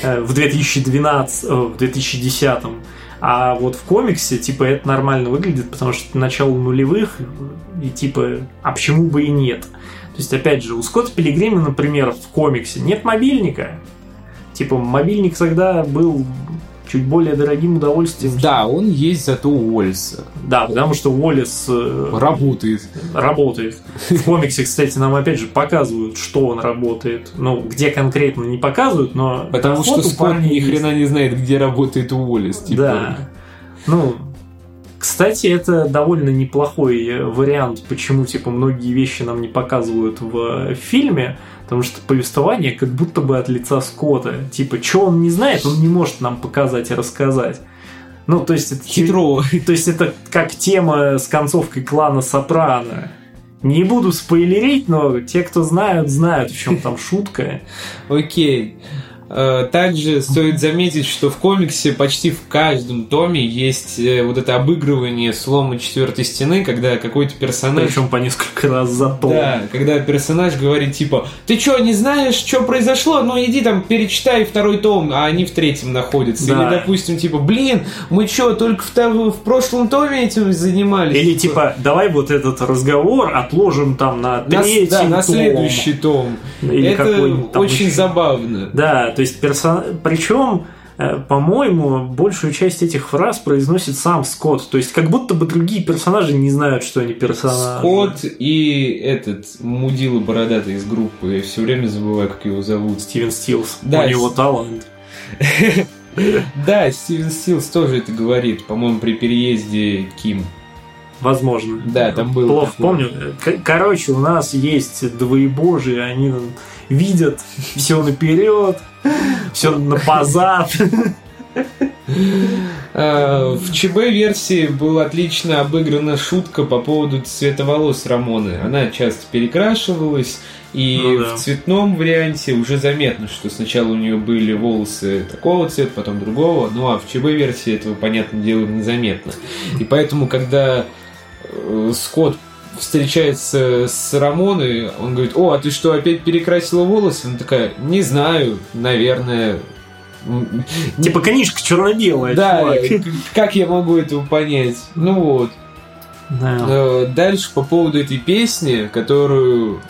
э, в 2012, э, в 2010 а вот в комиксе, типа, это нормально выглядит, потому что это начало нулевых, и типа, а почему бы и нет? То есть, опять же, у Скотта Пилигрима, например, в комиксе нет мобильника. Типа, мобильник тогда был чуть более дорогим удовольствием. Да, он есть зато у Уоллеса. Да, потому что Уоллес э, Работает. работает. В комиксе, кстати, нам опять же показывают, что он работает. Ну, где конкретно не показывают, но Потому что Скотт ни хрена не знает, где работает Уоллес. Типа. Да. Ну, кстати, это довольно неплохой э, вариант, почему, типа, многие вещи нам не показывают в э, фильме, потому что повествование как будто бы от лица Скотта. Типа, что он не знает, он не может нам показать и рассказать. Ну, то есть это... Хитро. То есть это как тема с концовкой клана Сопрано. Не буду спойлерить, но те, кто знают, знают, в чем там шутка. Окей. Э, Также стоит заметить, что в комиксе почти в каждом томе есть э, вот это обыгрывание слома четвертой стены, когда какой-то персонаж Причем по несколько раз за то. Да, когда персонаж говорит типа, ты что, не знаешь, что произошло? Ну иди там перечитай второй том, а они в третьем находятся. Да. Или, допустим, типа, блин, мы что, только в, в прошлом томе этим занимались? Или типа, давай вот этот разговор отложим там на на, третий да, на том. следующий том. Или Это очень еще. забавно. Да, то есть персон... Причем, э, по-моему, большую часть этих фраз произносит сам Скотт. То есть как будто бы другие персонажи не знают, что они персонажи. Скотт и этот мудила бородатый из группы, я все время забываю, как его зовут. Стивен Стилс. Да, У него с- талант. Да, Стивен Стилс тоже это говорит, по-моему, при переезде Ким. Возможно. Да, там было Плохо такое. помню. Короче, у нас есть двоебожие, они видят все наперед, все на позад. А, В ЧБ-версии была отлично обыграна шутка по поводу цвета волос Рамоны. Она часто перекрашивалась, и Ну да. в цветном варианте уже заметно, что сначала у нее были волосы такого цвета, потом другого, ну а в ЧБ-версии этого, понятное дело, незаметно. И поэтому, когда э, Скотт встречается с Рамоной, он говорит, о, а ты что, опять перекрасила волосы? Она такая, не знаю, наверное... Типа книжка черно-белая, да, чувак. как я могу этого понять? Ну вот. Да. Э, Дальше по поводу этой песни, которую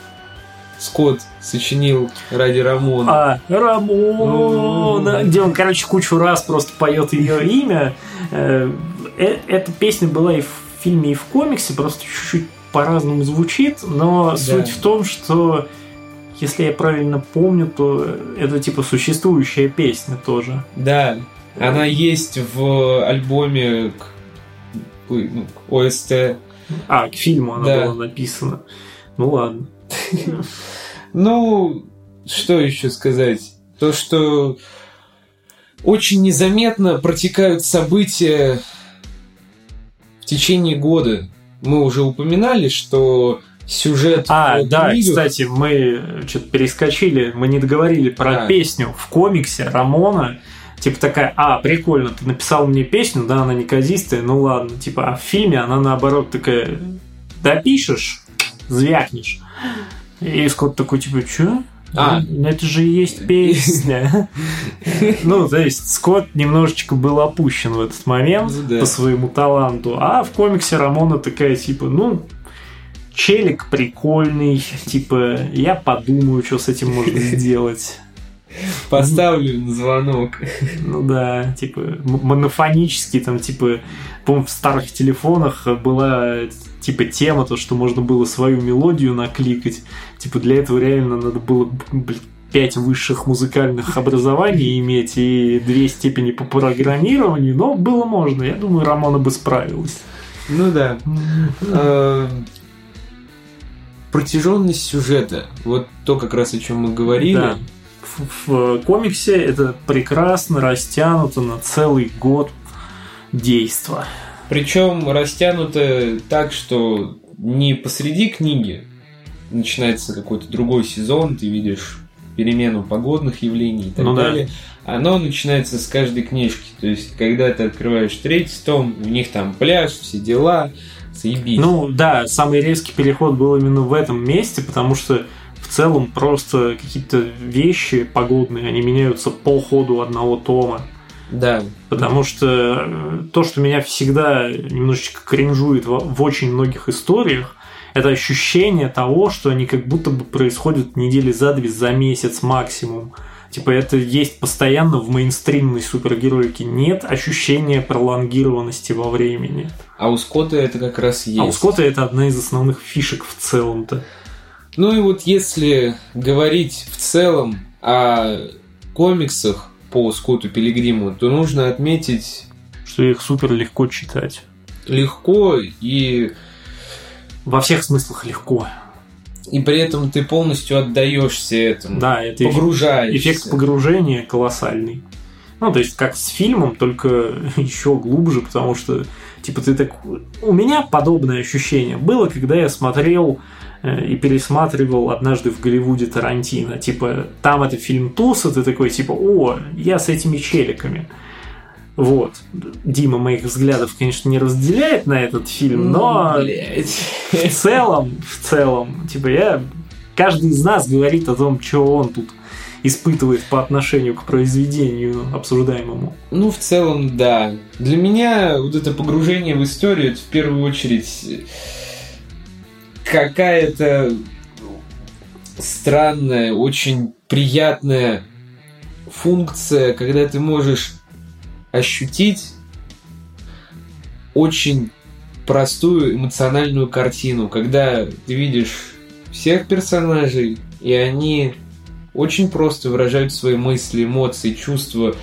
Скотт сочинил ради Рамона. А, Рамона, М. где он, короче, кучу раз просто поет ее имя. Э, э- Эта песня была и в фильме, и в комиксе, просто чуть-чуть по-разному звучит, но суть в том, что если я правильно помню, то это типа существующая песня тоже. Да, она есть в альбоме к, ну, к ОСТ. А, к фильму она Да. была написана. Ну ладно. Ну, что еще сказать? То, что очень незаметно протекают события в течение года. Мы уже упоминали, что сюжет А, да, книгах- кстати, мы что-то перескочили, мы не договорили про А. песню в комиксе Рамона. Типа такая, а, прикольно, ты написал мне песню, да, она неказистая, ну ладно. Типа, а в фильме она наоборот такая, допишешь, звякнешь. И Скотт такой, типа, чё? А. Ну, это же и есть песня. Ну, то есть Скотт немножечко был опущен в этот момент Ну да. по своему таланту, а в комиксе Рамона такая, типа, ну, челик прикольный, типа, я подумаю, что с этим можно сделать. Поставлю на звонок. Ну да, типа, монофонический, там, типа, помню, в старых телефонах была, типа, тема, то, что можно было свою мелодию накликать. Типа, для этого реально надо было, блин, пять высших музыкальных образований иметь и две степени по программированию, но было можно. Я думаю, Рамона бы справилась. Ну да. Э, Протяженность сюжета. Вот то, как раз о чем мы говорили. Да. В, в комиксе это прекрасно растянуто на целый год. действо. Причем растянуто так, что не посреди книги начинается какой-то другой сезон, ты видишь перемену погодных явлений и так Ну да. далее. Оно начинается с каждой книжки. То есть, когда ты открываешь третий том, у них там пляж, все дела, заебись. Ну да, самый резкий переход был именно в этом месте, потому что в целом просто какие-то вещи погодные, они меняются по ходу одного тома. Да. Потому что э, то, что меня всегда немножечко кринжует в, в очень многих историях, это ощущение того, что они как будто бы происходят недели за две, за месяц максимум. Типа это есть постоянно в мейнстримной супергероике. Нет ощущения пролонгированности во времени. А у Скотта это как раз есть. А у Скотта это одна из основных фишек в целом-то. Ну и вот если говорить в целом о комиксах по Скотту Пилигриму, то нужно отметить Что их супер легко читать. легко и, Во всех смыслах легко. и при этом ты полностью отдаешься этому. Да, это погружаешься. эффект погружения колоссальный. Ну, то есть, как с фильмом, только еще глубже, потому что, типа, ты так... У меня подобное ощущение было, когда я смотрел и пересматривал однажды в Голливуде Тарантино. Типа, там это фильм Туса, ты такой, типа, о, я с этими челиками. Вот. Дима моих взглядов, конечно, не разделяет на этот фильм, но Блядь. в целом, в целом, типа я, каждый из нас говорит о том, что он тут испытывает по отношению к произведению обсуждаемому. Ну, в целом, да. Для меня вот это погружение в историю, это в первую очередь э, какая-то странная, очень приятная функция, когда ты можешь ощутить очень простую эмоциональную картину, когда ты видишь всех персонажей, и они очень просто выражают свои мысли, эмоции, чувства.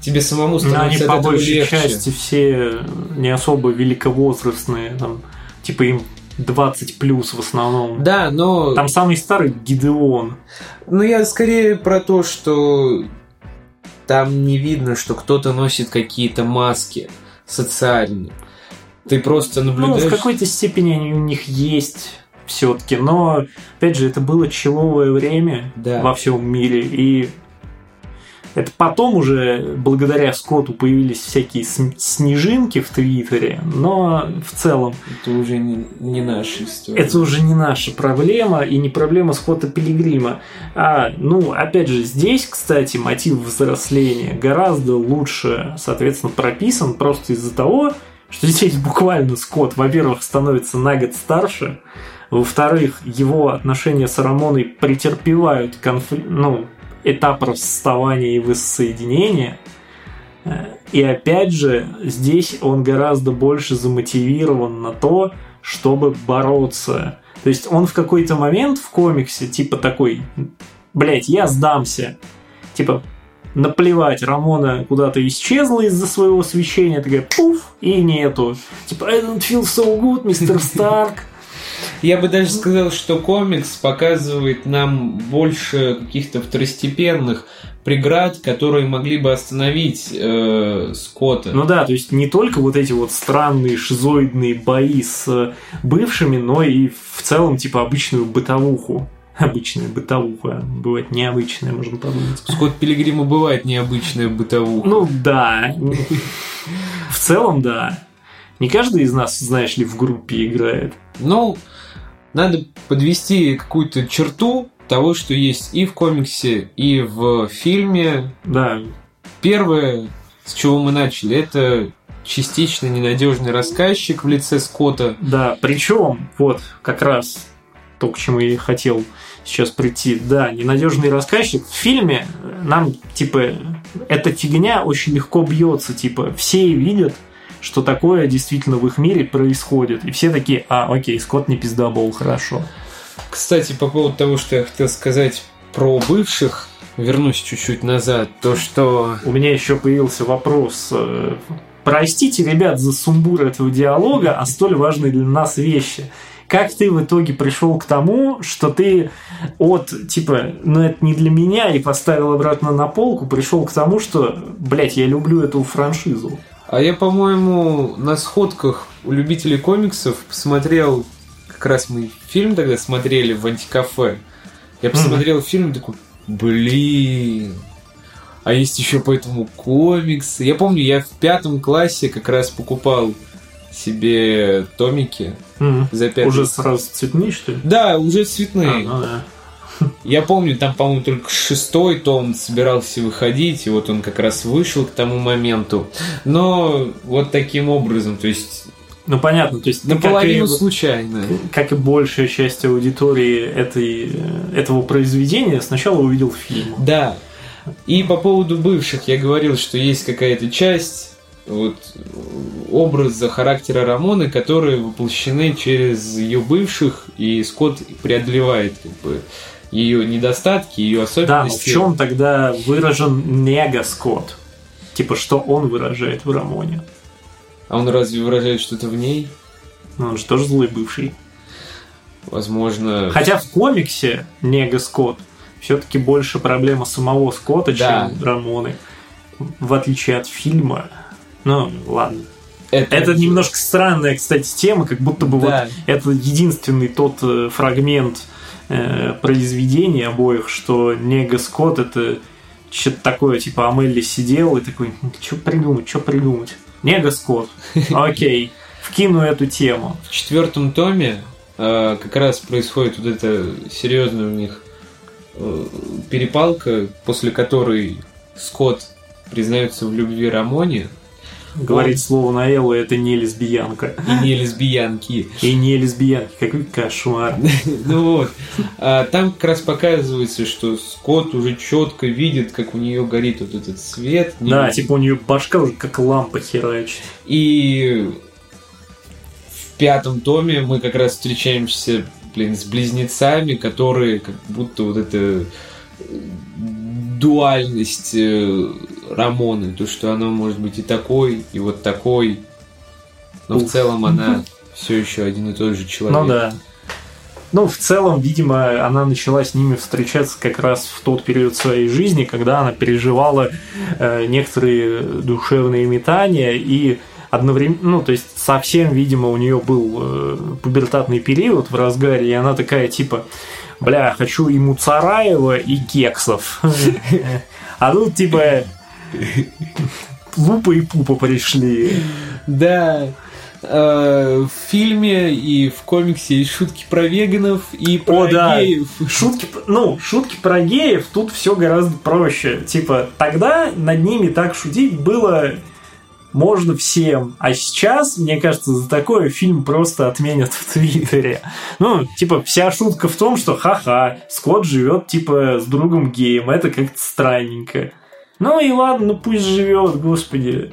Тебе самому Но они становится по большей легче. части все не особо великовозрастные, там, типа им 20 плюс в основном. Да, но... Там самый старый Гидеон. Ну, я скорее про то, что там не видно, что кто-то носит какие-то маски социальные. Ты просто Ну, наблюдаешь... в какой-то степени они у них есть все-таки, но, опять же, это было человое время Да. во всем мире, и это потом уже, благодаря Скотту, появились всякие снежинки в Твиттере, но в целом Это уже не, не наша история. это уже не наша проблема и не проблема Скотта Пилигрима. А, ну, опять же, здесь, кстати, мотив взросления гораздо лучше, соответственно, прописан просто из-за того, что здесь буквально Скотт, во-первых, становится на год старше, во-вторых, его отношения с Рамоной претерпевают конфли- ну, этап расставания и воссоединения. Э, И опять же, здесь он гораздо больше замотивирован на то, чтобы бороться. То есть он в какой-то момент в комиксе типа такой, блять, я сдамся. Типа, наплевать, Рамона куда-то исчезла из-за своего свечения, такая пуф, и нету. Типа, I don't feel so good, мистер Старк. Я бы даже сказал, что комикс показывает нам больше каких-то второстепенных преград, которые могли бы остановить э, Скотта. Ну да, то есть не только вот эти вот странные шизоидные бои с э, бывшими, но и в целом типа обычную бытовуху. Обычная бытовуха. Бывает необычная, можно подумать. Скотт Пилигрима бывает необычная бытовуха. Ну да. В целом да. Не каждый из нас, знаешь ли, в группе играет. Ну, надо подвести какую-то черту того, что есть и в комиксе, и в фильме. Да, Первое, с чего мы начали, это частично ненадежный рассказчик в лице Скотта. да. Причем, вот, как раз то, к чему я и хотел сейчас прийти. Да, ненадежный рассказчик. В фильме нам, типа, эта фигня очень легко бьется. Типа, все видят, что такое действительно в их мире происходит. И все такие, а, окей, Скотт не пиздобол, хорошо. Кстати, по поводу того, что я хотел сказать про бывших, вернусь чуть-чуть назад, то что... У меня еще появился вопрос. э, Простите, ребят, за сумбур этого диалога о столь важной для нас вещи. Как ты в итоге пришел к тому, что ты от, типа, ну это не для меня, и поставил обратно на полку, пришел к тому, что, блядь, я люблю эту франшизу. А я, по-моему, на сходках у любителей комиксов посмотрел, как раз мы фильм тогда смотрели в антикафе. Я посмотрел mm-hmm. фильм и такой, блин, а есть еще по этому комиксы. Я помню, я в пятом классе как раз покупал себе томики mm-hmm. за 5 Уже сразу цветные, что ли? Да, уже цветные. А, ну да. Я помню, там, по-моему, только шестой том собирался выходить, и вот он как раз вышел к тому моменту. Но вот таким образом, то есть ну понятно, то есть наполовину как и, случайно. Как и большая часть аудитории этой, этого произведения, сначала увидел фильм. Да. И по поводу бывших я говорил, что есть какая-то часть вот образа характера Рамоны, которые воплощены через ее бывших, и Скотт преодолевает как бы ее недостатки, ее особенности. Да, в чем тогда выражен нега Скотт? Типа, что он выражает в Рамоне? А он разве выражает что-то в ней? Ну, он же тоже злой бывший. Возможно... Хотя в комиксе Нега Скотт все-таки больше проблема самого Скотта, да. чем Рамоны. В отличие от фильма. Ну, ладно. Это, это немножко странная, кстати, тема, как будто бы да. вот это единственный тот э, фрагмент э, произведений обоих, что Нега Скотт это что-то такое, типа Амелли сидел и такой, что придумать, что придумать. Нега Скотт, окей, вкину эту тему. В четвертом томе э, как раз происходит вот эта серьезная у них э, перепалка, после которой Скотт признается в любви Рамоне, Говорить слово на Эллу это не лесбиянка. И не лесбиянки. И не лесбиянки. Какой кошмар. Ну вот. А, там как раз показывается, что Скотт уже четко видит, как у нее горит вот этот свет. Да, типа у нее башка уже как лампа херачит. И в пятом томе мы как раз встречаемся, блин, с близнецами, которые как будто вот это дуальность э, Рамоны, то, что она может быть и такой, и вот такой, но Ух. в целом она все еще один и тот же человек. Ну да. Ну, в целом, видимо, она начала с ними встречаться как раз в тот период своей жизни, когда она переживала э, некоторые душевные метания и одновременно, ну, то есть совсем, видимо, у нее был э, пубертатный период в разгаре, и она такая, типа, бля, хочу и Муцараева, и кексов. А тут, типа, Лупа и Пупа пришли. Да. Э, в фильме и в комиксе есть шутки про веганов и про О, да. геев. Шутки, ну, шутки про геев тут все гораздо проще. Типа, тогда над ними так шутить было можно всем. А сейчас, мне кажется, за такое фильм просто отменят в Твиттере. Ну, типа, вся шутка в том, что ха-ха, Скотт живет, типа, с другом геем. Это как-то странненько. Ну и ладно, ну пусть живет, господи.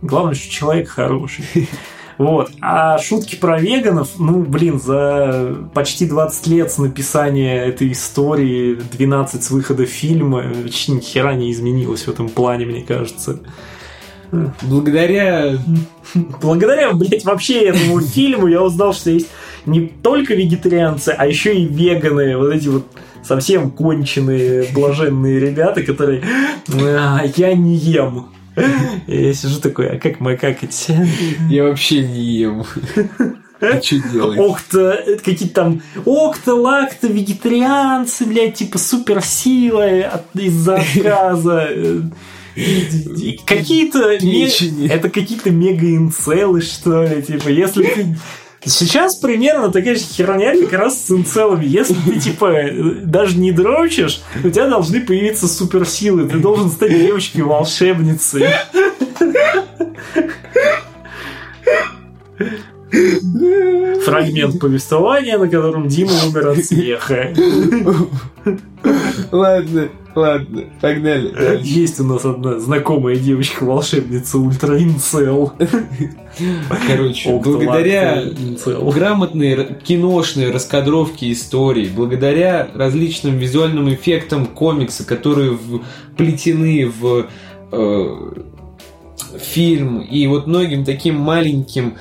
Главное, что человек хороший. Вот. А шутки про веганов, ну, блин, за почти 20 лет с написания этой истории, 12 с выхода фильма, вообще ни хера не изменилось в этом плане, мне кажется. Благодаря... Благодаря, блядь, вообще этому фильму я узнал, что есть не только вегетарианцы, а еще и веганы. Вот эти вот совсем конченые, блаженные ребята, которые а, я не ем. Я сижу такой, а как макакать? Я вообще не ем. А что делать? Ох-то, какие-то там окта, лакта, вегетарианцы, блядь, типа суперсила из-за отказа. Какие-то... Это какие-то мега-инцелы, что ли, типа, если ты Сейчас примерно такая же херня как раз с инцелами. Если ты, типа, даже не дрочишь, у тебя должны появиться суперсилы. Ты должен стать девочкой-волшебницей. Фрагмент повествования, на котором Дима умер от смеха. Ладно, ладно, погнали. Есть у нас одна знакомая девочка-волшебница Ультра Инцел. Короче, благодаря грамотной киношной раскадровке истории, благодаря различным визуальным эффектам комикса, которые вплетены в э, фильм, и вот многим таким маленьким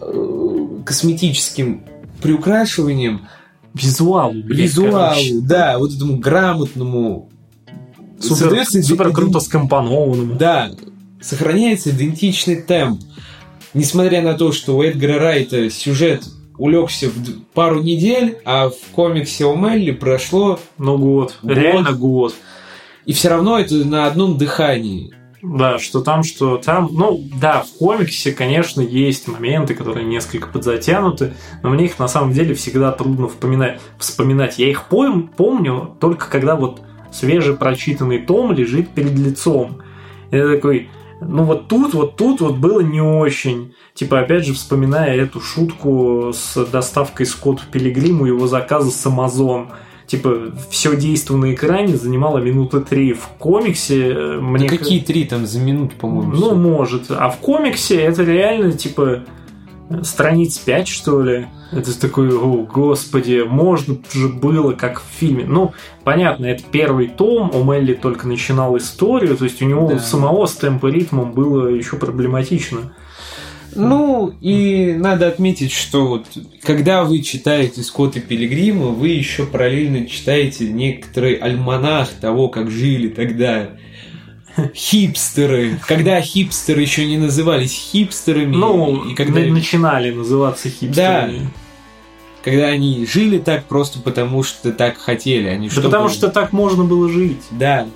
э, косметическим приукрашиванием, визуалу, блядь, Визуалу, короче. да, вот этому грамотному супер, супер круто скомпонованному. Да, сохраняется идентичный темп. Несмотря на то, что у Эдгара Райта сюжет улегся в пару недель, а в комиксе о Мелли прошло... Ну, год. год. Реально год. И все равно это на одном дыхании. Да, что там, что там. Ну, да, в комиксе, конечно, есть моменты, которые несколько подзатянуты, но мне их на самом деле всегда трудно вспоминать. вспоминать. Я их пом- помню только когда вот свежепрочитанный том лежит перед лицом. Я такой, ну вот тут, вот тут вот было не очень. Типа, опять же, вспоминая эту шутку с доставкой Скотту Пилигриму его заказа с Amazon – типа, все действо на экране занимало минуты три. В комиксе э, мне... Да какие три там за минут, по-моему? Ну, все. может. А в комиксе это реально, типа, страниц 5, что ли. Это такой, о, господи, можно же было, как в фильме. Ну, понятно, это первый том, у Мелли только начинал историю, то есть у него да. самого с темпо ритмом было еще проблематично. Ну, и надо отметить, что вот, когда вы читаете Скотта Пилигрима, вы еще параллельно читаете некоторый альманах того, как жили тогда хипстеры, когда хипстеры еще не назывались хипстерами. Ну, и когда начинали называться хипстерами. Да. Когда они жили так просто потому, что так хотели, они а да потому что так можно было жить. Да.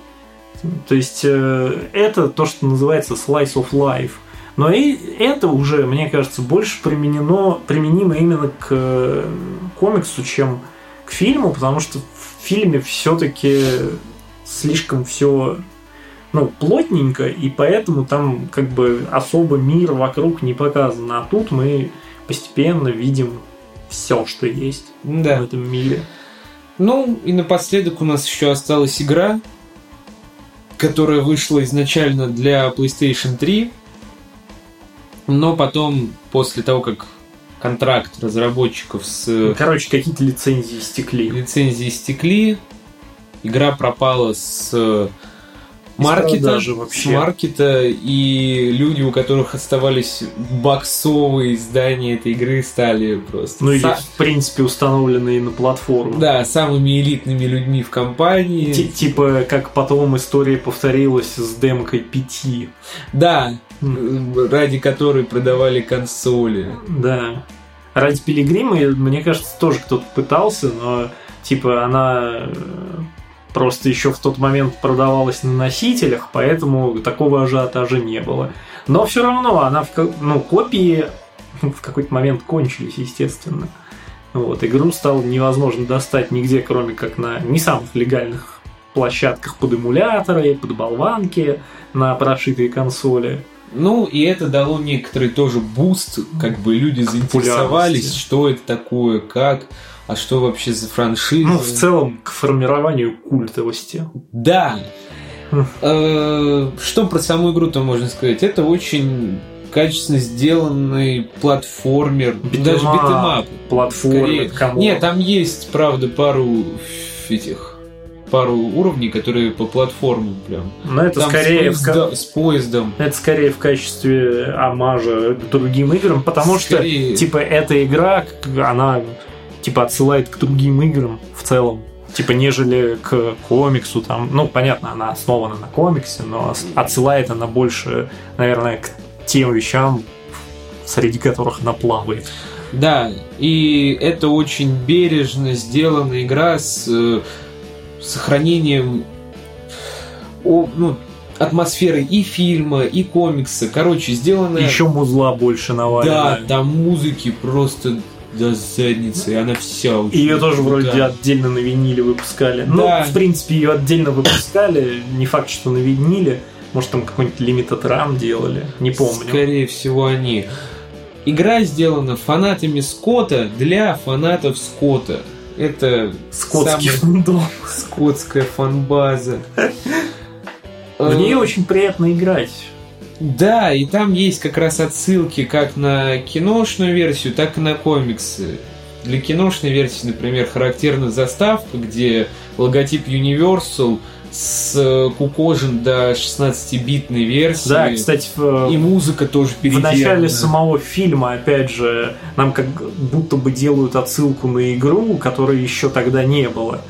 То есть э, это то, что называется slice of life. Но и это уже, мне кажется, больше применено, применимо именно к э, комиксу, чем к фильму, потому что в фильме все-таки слишком все ну, плотненько, и поэтому там как бы особо мир вокруг не показан. А тут мы постепенно видим все, что есть да. в этом мире. Ну, и напоследок у нас еще осталась игра, которая вышла изначально для PlayStation 3 но потом, после того, как контракт разработчиков с... Ну, короче, какие-то лицензии стекли. Лицензии стекли, игра пропала с маркета, вообще. с маркета, и люди, у которых оставались боксовые издания этой игры, стали просто... Ну, или, Са... в принципе, установленные на платформу. Да, самыми элитными людьми в компании. Т типа, как потом история повторилась с демкой 5. Да, ради которой продавали консоли. Да. Ради Пилигрима, мне кажется, тоже кто-то пытался, но типа она э, просто еще в тот момент продавалась на носителях, поэтому такого ажиотажа не было. Но все равно она в ну, копии в какой-то момент кончились, естественно. Вот, игру стало невозможно достать нигде, кроме как на не самых легальных площадках под эмуляторы, под болванки, на прошитые консоли. Ну, и это дало некоторый тоже буст, как бы люди заинтересовались, что это такое, как, а что вообще за франшиза. Ну, в целом, к формированию культовости. Да. Хм. Э, что про саму игру-то можно сказать? Это очень качественно сделанный платформер, даже beat 'em up. Платформер, Нет, там есть, правда, пару этих пару уровней, которые по платформам прям. Но это Там скорее с, поезда, в... с поездом. Это скорее в качестве амажа другим играм, потому скорее... что типа эта игра, она типа отсылает к другим играм в целом. Типа, нежели к комиксу, там, ну, понятно, она основана на комиксе, но отсылает она больше, наверное, к тем вещам, среди которых она плавает. Да, и это очень бережно сделанная игра с э, сохранением о, ну, атмосферы и фильма, и комикса. Короче, сделано... Еще музла больше навалено. Да, там музыки просто до задницы, она вся очень Ее тоже вроде отдельно на виниле выпускали. Ну, да. Ну, в принципе, ее отдельно выпускали. Не факт, что на виниле. Может, там какой-нибудь Limited Run делали. Не помню. Скорее всего, они. Игра сделана фанатами Скотта для фанатов Скотта. Это скотский фандом. Скотская фанбаза. В нее очень приятно играть. Да, и там есть как раз отсылки как на киношную версию, так и на комиксы. Для киношной версии, например, характерна заставка, где логотип Universal с э, кукожен до 16-битной версии. Да, кстати, в, и музыка тоже переделана. В начале самого фильма, опять же, нам как будто бы делают отсылку на игру, которой еще тогда не было.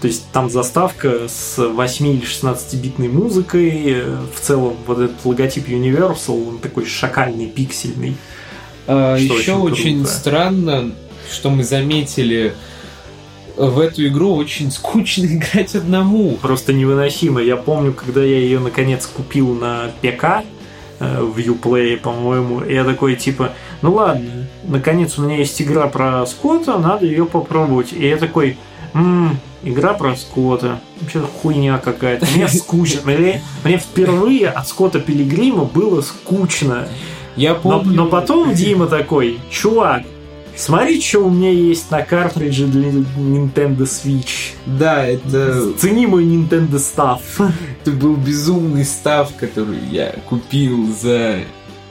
То есть там заставка с 8 или 16-битной музыкой. В целом вот этот логотип Universal, он такой шакальный, пиксельный. А, еще очень, очень странно, что мы заметили в эту игру очень скучно играть одному. Просто невыносимо. Я помню, когда я ее наконец купил на ПК, э, в Uplay, по-моему, я такой типа, ну ладно, наконец у меня есть игра про Скотта, надо ее попробовать. И я такой, м-м, игра про Скотта. Вообще хуйня какая-то. Мне скучно. Мне, мне впервые от Скотта Пилигрима было скучно. Я помню... но, но потом Дима такой, чувак, Смотри, что у меня есть на картридже для Nintendo Switch. Да, это... Цени мой Nintendo став. Это был безумный став, который я купил за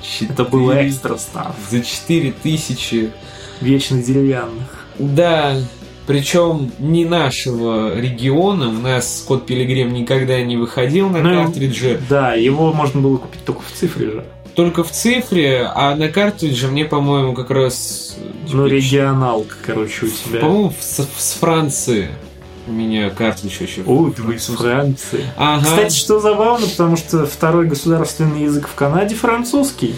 4... Это был экстра став. За 4000. Вечно деревянных. Да, причем не нашего региона. У нас код Пилигрим никогда не выходил на ну, картридже. Да, его можно было купить только в цифре же только в цифре, а на картридже мне, по-моему, как раз... Типа, ну, регионалка, короче, у тебя. По-моему, с, с Франции у меня картридж еще. Ой, вы из Франции. Ага. Кстати, что забавно, потому что второй государственный язык в Канаде французский.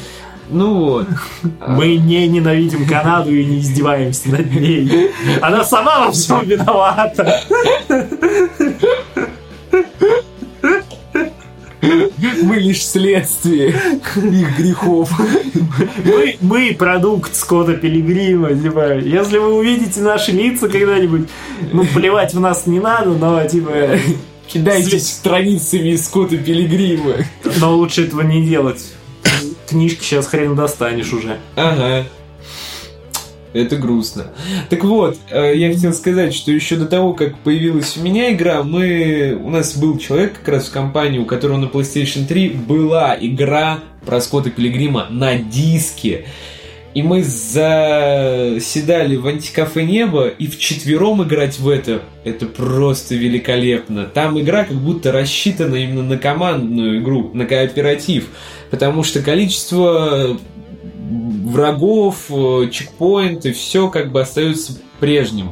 Ну вот. Мы не ненавидим Канаду и не издеваемся над ней. Она сама во всем виновата. Мы лишь следствие их грехов. Мы, мы продукт Скотта Пилигрима. Типа, если вы увидите наши лица когда-нибудь, ну, плевать в нас не надо, но, типа... Кидайтесь страницами Скотта Пилигрима. Но лучше этого не делать. Книжки сейчас хрен достанешь уже. Ага. Это грустно. Так вот, э, я хотел сказать, что еще до того, как появилась у меня игра, мы... у нас был человек как раз в компании, у которого на PlayStation 3 была игра про Скотта Пилигрима на диске. И мы заседали в антикафе Небо, и вчетвером играть в это, это просто великолепно. Там игра как будто рассчитана именно на командную игру, на кооператив. Потому что количество врагов, э, чекпоинты, все как бы остается прежним.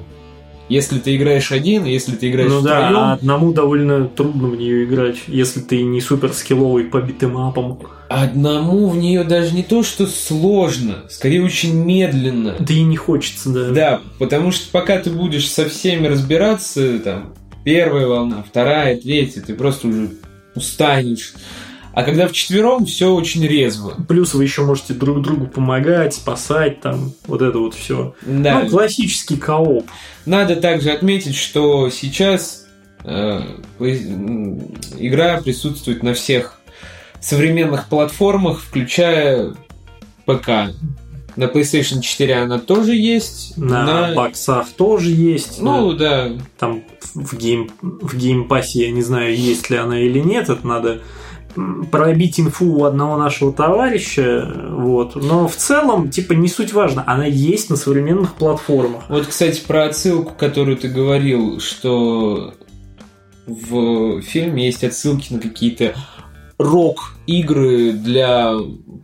Если ты играешь один, если ты играешь ну втроем... да, а одному довольно трудно в нее играть, если ты не супер скилловый по битэмапам. Одному в нее даже не то, что сложно, скорее очень медленно. Да и не хочется, да. Да, потому что пока ты будешь со всеми разбираться, там, первая волна, вторая, третья, ты просто уже устанешь. А когда в четвером все очень резво. Плюс вы еще можете друг другу помогать, спасать, там, вот это вот все. Да. Ну, классический кооп. Надо также отметить, что сейчас э, игра присутствует на всех современных платформах, включая ПК. На PlayStation 4 она тоже есть. На, на... боксах тоже есть. Ну, да. да. Там в, Game... в Game Pass е я не знаю, есть ли она или нет. Это надо пробить инфу у одного нашего товарища, вот. Но в целом, типа, не суть важно, она есть на современных платформах. Вот, кстати, про отсылку, которую ты говорил, что в фильме есть отсылки на какие-то рок-игры для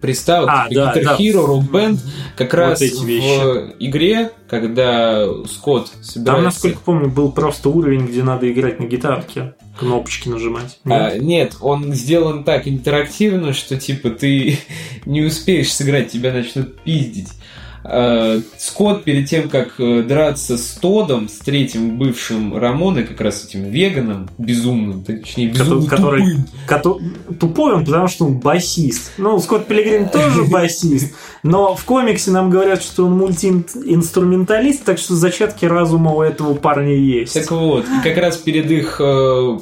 приставок, а, типа да, Guitar да. Hero, Rock Band, как вот раз эти вещи. в игре, когда Скотт собирается... Там, насколько помню, был просто уровень, где надо играть на гитарке, кнопочки нажимать. Нет, а, нет он сделан так интерактивно, что типа ты не успеешь сыграть, тебя начнут пиздить. Э, Скотт перед тем, как э, драться с Тодом, с третьим бывшим Рамоной, как раз этим веганом, безумным, точнее, безумно который, тупым. Который, тупой он, потому что он басист. Ну, Скотт Пилигрим тоже басист, но в комиксе нам говорят, что он мультиинструменталист, так что зачатки разума у этого парня есть. Так вот, и как раз перед их э,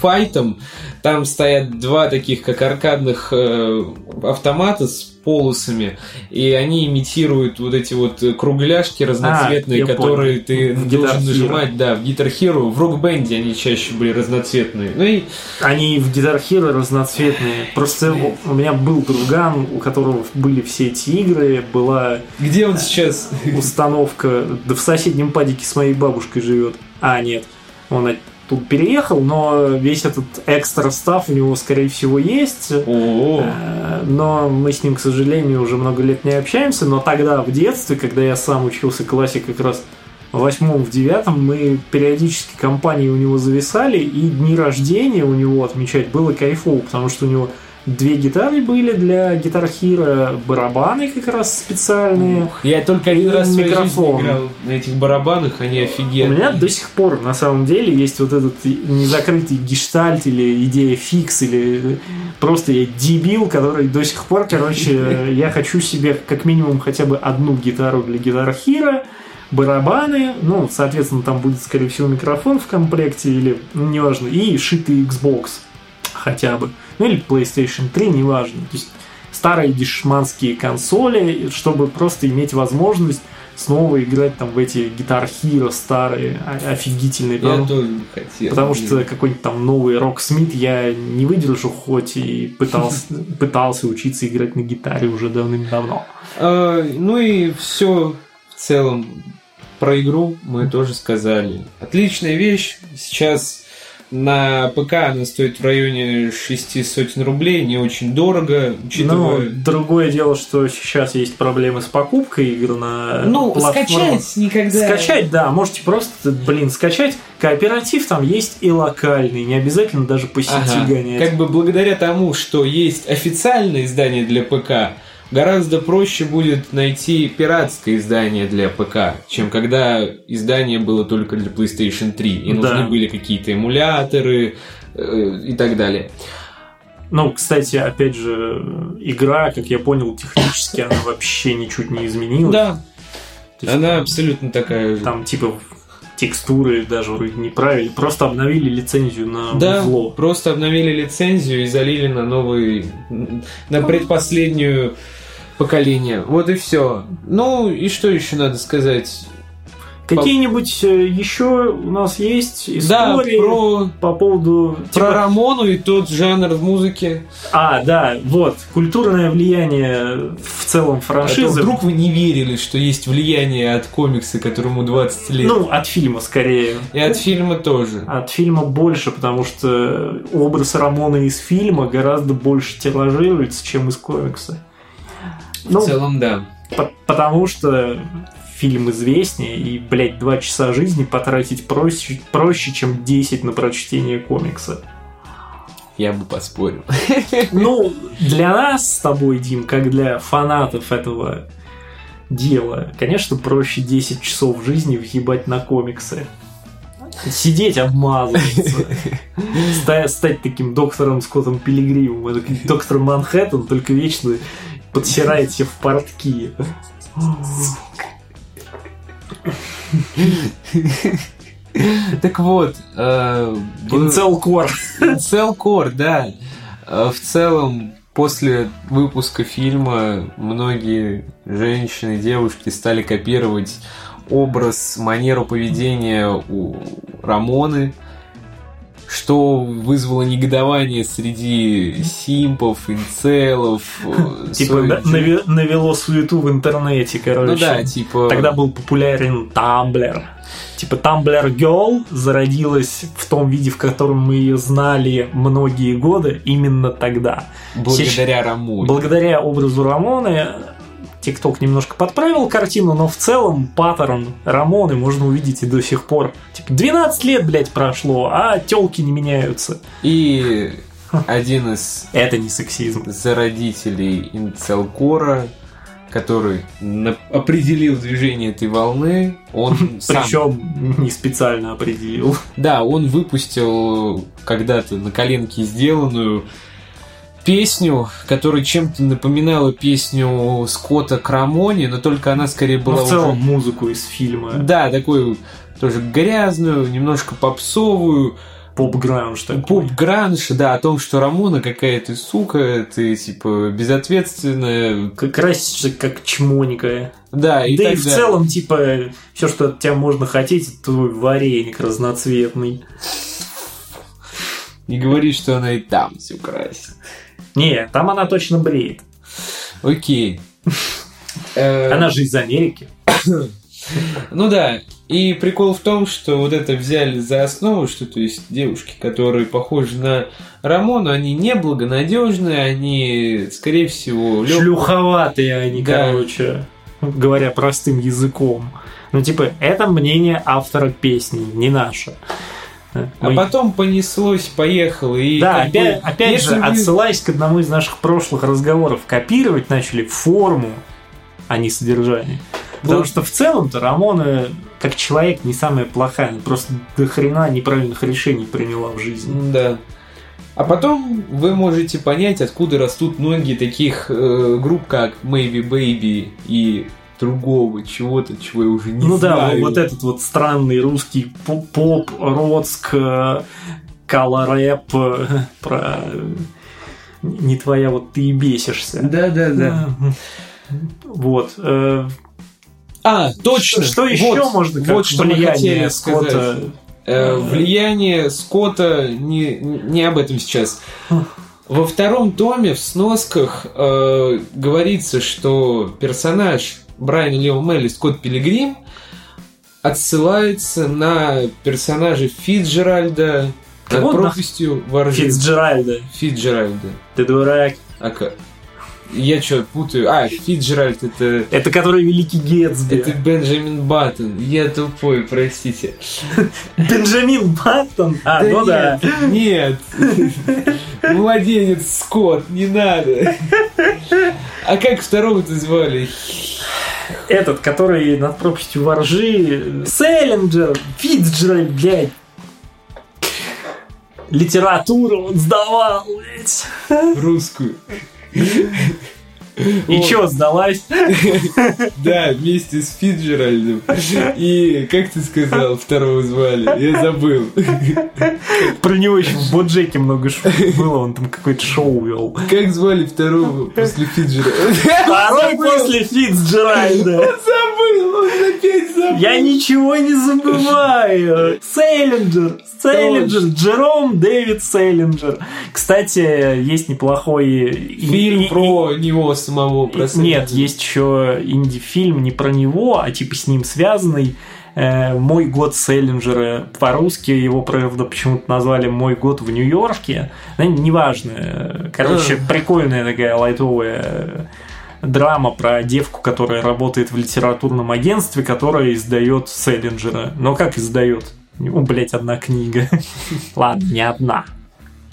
файтом там стоят два таких, как аркадных э, автомата с полосами, и они имитируют вот эти вот кругляшки разноцветные, а, которые понял. ты в должен нажимать, да, в Guitar Hero, в Rock Band они чаще были разноцветные. Ну и... Они в Guitar Hero разноцветные. Просто у меня был друган, у которого были все эти игры, была... Где он сейчас? Установка, да в соседнем падике с моей бабушкой живет. А, нет, он тут переехал, но весь этот экстра став у него, скорее всего, есть. О-о-о. Э, но мы с ним, к сожалению, уже много лет не общаемся. Но тогда, в детстве, когда я сам учился классе как раз в восьмом, в девятом мы периодически компании у него зависали, и дни рождения у него отмечать было кайфово, потому что у него Две гитары были для Guitar Hero, барабаны как раз специальные. Я только один раз в Микрофон. играл на этих барабанах, они У офигенные. меня до сих пор на самом деле есть вот этот незакрытый гештальт или идея фикс, или просто я дебил, который до сих пор, короче, я хочу себе как минимум хотя бы одну гитару для Guitar Hero, барабаны, ну, соответственно, там будет, скорее всего, микрофон в комплекте, или, ну, неважно, и шитый Xbox хотя бы. Ну, или PlayStation 3, неважно. То есть старые дешманские консоли, чтобы просто иметь возможность снова играть там в эти Guitar Hero старые, офигительные. Я потому- тоже хотел. Потому что какой-нибудь там новый Роксмит я не выдержу, хоть и пытался, пытался учиться играть на гитаре уже давным-давно. А, ну и все в целом про игру мы тоже сказали. Отличная вещь. Сейчас на ПК она стоит в районе 6 сотен рублей, не очень дорого, учитывая... другое дело, что сейчас есть проблемы с покупкой игр на Ну, платформах. скачать никогда... Скачать, да, можете просто, блин, скачать. Кооператив там есть и локальный, не обязательно даже по сети Ага. гонять. Как бы благодаря тому, что есть официальное издание для ПК, гораздо проще будет найти пиратское издание для ПК, чем когда издание было только для PlayStation 3, и Да. нужны были какие-то эмуляторы э, и так далее. Ну, кстати, опять же, игра, как я понял, технически она вообще ничуть не изменилась. Да, То есть она абсолютно такая же. Там типа текстуры даже вроде неправильно, просто обновили лицензию на Да, узло. просто обновили лицензию и залили на новый, на предпоследнюю поколение. Вот и все. Ну и что еще надо сказать? Какие-нибудь э, еще у нас есть Да, истории про, по поводу... про типа- Рамону и тот жанр в музыке. А, да, вот, культурное влияние в целом А франшизы. вдруг вы не верили, что есть влияние от комикса, которому 20 лет. Ну, от фильма скорее. и от фильма тоже. От фильма больше, потому что образ Рамона из фильма гораздо больше тиражируется, чем из комикса. Ну, в целом, да. По- Потому что фильм известнее, и, блядь, два часа жизни потратить проще, проще, чем 10 на прочтение комикса. Я бы поспорил. Ну, для нас с тобой, Дим, как для фанатов этого дела, конечно, проще 10 часов жизни въебать на комиксы. Сидеть, обмазываться. Ста- Стать таким доктором Скоттом Пилигримом. Это как доктор Манхэттен, только вечно подсирает себе в портки. Так вот, э, был- Инцелкор. Целкор, да. Э, В целом, после выпуска фильма многие женщины, девушки стали копировать образ, манеру поведения у Рамоны, что вызвало негодование среди симпов, инцелов. э, Типа навело суету в интернете, короче. Ну да, типа... Тогда был популярен Тамблер. Типа Tumblr Girl зародилась в том виде, в котором мы ее знали многие годы, именно тогда. благодаря Рамоне. Благодаря образу Рамоны ТикТок немножко подправил картину, но в целом паттерн Рамоны можно увидеть и до сих пор. Типа 12 лет, блядь, прошло, а телки не меняются. И один из Это не сексизм. зародителей инцелкора, который определил движение этой волны, он сам... Причем не специально определил. Да, он выпустил когда-то на коленке сделанную песню, которая чем-то напоминала песню Скотта Крамони, но только она скорее была в целом уже... музыку из фильма. Да, такую тоже грязную, немножко попсовую, Поп-гранж такой. поп-гранж, да, о том, что Рамона какая-то сука, ты, типа, безответственная, Как красишься как чмоника. да, и да так и в далее. целом, типа, все, что от тебя можно хотеть, это твой вареник разноцветный. Не говори, что она и там все красит. Не, там она точно бреет. Окей. Она же из Америки. Ну да, и прикол в том, что вот это взяли за основу, что то есть девушки, которые похожи на Рамону, они неблагонадежные, они, скорее всего, лёг- Шлюховатые они, Да. короче. Говоря простым языком. Ну, типа, это мнение автора песни, не наше. А Мы... потом понеслось, поехало. И да, опять, бы, опять же, вы... отсылаясь к одному из наших прошлых разговоров, копировать начали форму, а не содержание. Потому что в целом-то Рамона как человек не самая плохая, она просто до хрена неправильных решений приняла в жизни. Да. А потом вы можете понять, откуда растут многие таких э, групп, как Maybe Baby и другого чего-то, чего я уже не ну знаю. Ну да, вот этот вот странный русский поп, родск, калорэп про не твоя, вот ты и бесишься. Да, да, да. Вот. Э, а, точно. Что, что еще вот, можно как вот что мы Скотта? Сказать. Э, влияние Скотта не, не об этом сейчас. Во втором томе в сносках э, говорится, что персонаж Брайана Лео Мелли Скотт Пилигрим отсылается на персонажа Фитджеральда над вот пропастью воржи. Фитджеральда. Фитджеральда. Ты дурак. А как? Я что, путаю? А, Фиджеральд это... Это который Великий Гетсби. Это Бенджамин Баттон. Я тупой, простите. Бенджамин Баттон? А, да ну нет, да. Нет. Младенец Скотт, не надо. А как второго-то звали? Этот, который над пропастью воржи. Селлинджер. Фиджеральд, блядь. Литературу он сдавал, блядь. Русскую. えっ? И чё, сдалась? Да, вместе с Фиджеральдом. И как ты сказал, второго звали? Я забыл. Про него еще в Боджеке много было, он там какое-то шоу вел. Как звали второго после Фиджеральда? Второй после Фиджеральда. Он забыл, он опять забыл. Я ничего не забываю. Сейлинджер. Сейлинджер. Джером Дэвид Сейлинджер. Кстати, есть неплохой... Фильм про него самого про Нет, есть еще инди-фильм не про него, а типа с ним связанный. Э, «Мой год Селлинджера». По-русски его, правда, почему-то назвали «Мой год в Нью-Йорке». Ну, неважно. Короче, прикольная такая лайтовая драма про девку, которая работает в литературном агентстве, которая издает Селлинджера. Но как издает? Ну, блять, одна книга. Ладно, не одна.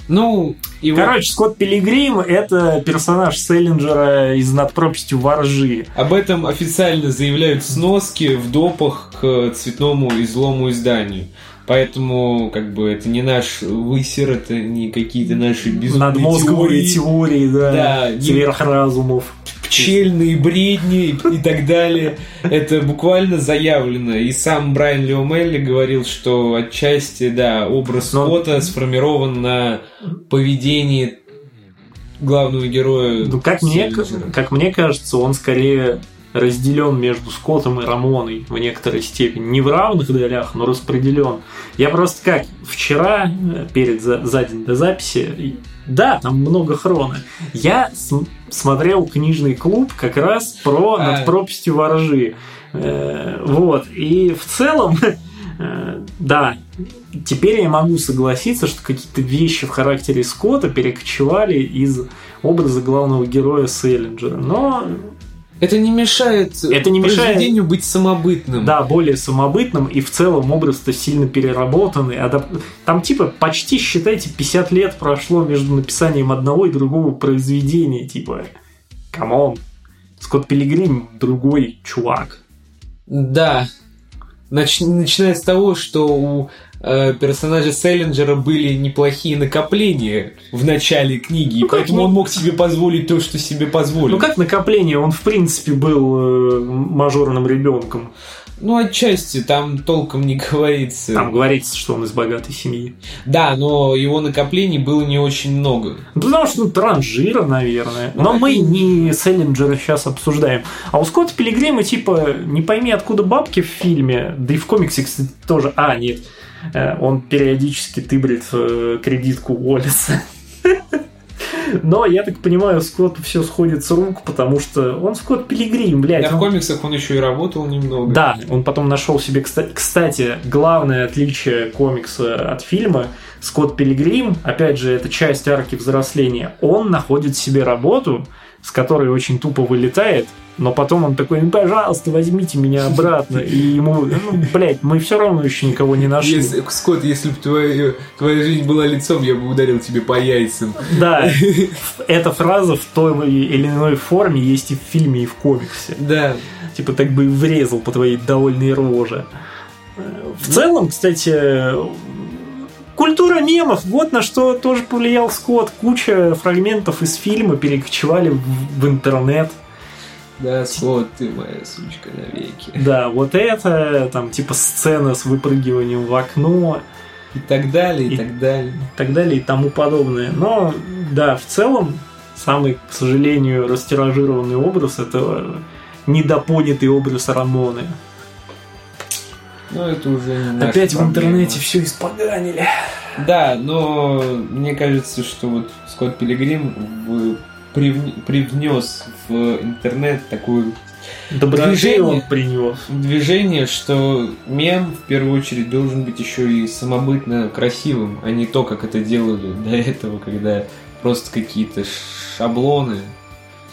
Ну, и Короче, вот... Скотт Пилигрим – это персонаж Селлинджера из «Над пропастью воржи». Об этом официально заявляют сноски в допах к цветному и злому изданию. Поэтому, как бы, это не наш высер, это не какие-то наши безумные Надмозговые теории, теории да, да сверхразумов. Пчельные бредни и так далее. Это буквально заявлено. И сам Брайан Леомелли говорил, что отчасти, да, образ Но... Скотта сформирован на поведении главного героя. Ну, как мне, как мне кажется, он скорее разделен между Скоттом и Рамоной в некоторой степени. Не в равных долях, но распределен. Я просто как вчера, э, перед за, за день до записи, да, там много хрона. Я смотрел книжный клуб как раз про а... над пропастью воржи. Э, вот. И в целом, э, да, теперь я могу согласиться, что какие-то вещи в характере Скотта перекочевали из образа главного героя Селлинджера. Но это не мешает это не произведению мешает, быть самобытным. Да, более самобытным, и в целом образ-то сильно переработанный. Адап... Там типа почти, считайте, 50 лет прошло между написанием одного и другого произведения. Типа, come on, Скотт Пилигрим другой чувак. Да. Нач... Начиная с того, что у персонажа Сэлинджера были неплохие накопления в начале книги, ну, поэтому он мог себе позволить то, что себе позволил. Ну как накопление? Он в принципе был э, мажорным ребенком. Ну, отчасти, там толком не говорится. Там говорится, что он из богатой семьи. Да, но его накоплений было не очень много. Ну, потому что ну, транжира, наверное. Но ну, мы не Селлинджера сейчас обсуждаем. А у Скотта Пилигрима, типа, не пойми, откуда бабки в фильме, да и в комиксе, кстати, тоже... А, нет, Э, он периодически тыбрит э, кредитку Уоллеса. Но, я так понимаю, Скотт все сходит с рук, потому что он Скотт Пилигрим, блядь. Да, в комиксах он еще и работал немного. Да, он потом нашел себе... Кстати, главное отличие комикса от фильма Скотт Пилигрим, опять же, это часть арки взросления, он находит себе работу, с которой очень тупо вылетает, но потом он такой, ну, пожалуйста, возьмите меня обратно. И ему, ну, блядь, мы все равно еще никого не нашли. Если, Скотт, если бы твоя, твоя жизнь была лицом, я бы ударил тебе по яйцам. Да, эта фраза в той или иной форме есть и в фильме, и в комиксе. Да. Типа так бы и врезал по твоей довольной роже. В целом, кстати, Культура мемов, вот на что тоже повлиял Скотт. Куча фрагментов из фильма перекочевали в интернет. Да, Скотт, ты моя сучка навеки. Да, вот это, там, типа сцена с выпрыгиванием в окно. И так далее, и, и так далее. И так далее, и тому подобное. Но, да, в целом, самый, к сожалению, растиражированный образ это недопонятый образ Рамоны. Ну, это уже не Опять в интернете все испоганили. Да, но мне кажется, что вот Скотт Пилигрим привнес в интернет такую движение, он принес. Движение, что мем в первую очередь должен быть еще и самобытно красивым, а не то, как это делали до этого, когда просто какие-то шаблоны.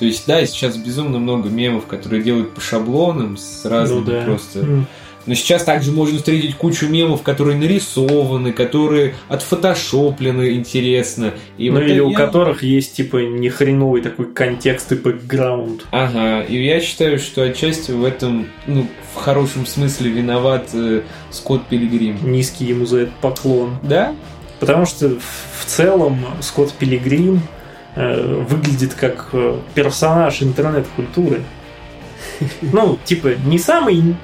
То есть, да, сейчас безумно много мемов, которые делают по шаблонам с разными ну, да. просто. Mm но сейчас также можно встретить кучу мемов, которые нарисованы, которые отфотошоплены интересно. И ну вот или я... у которых есть типа нехреновый такой контекст и бэкграунд. Ага, и я считаю, что отчасти в этом, ну, в хорошем смысле виноват э, Скотт Пилигрим. Низкий ему за это поклон. Да? Потому что в целом Скотт Пилигрим выглядит как э, персонаж интернет-культуры. Ну, типа, не самый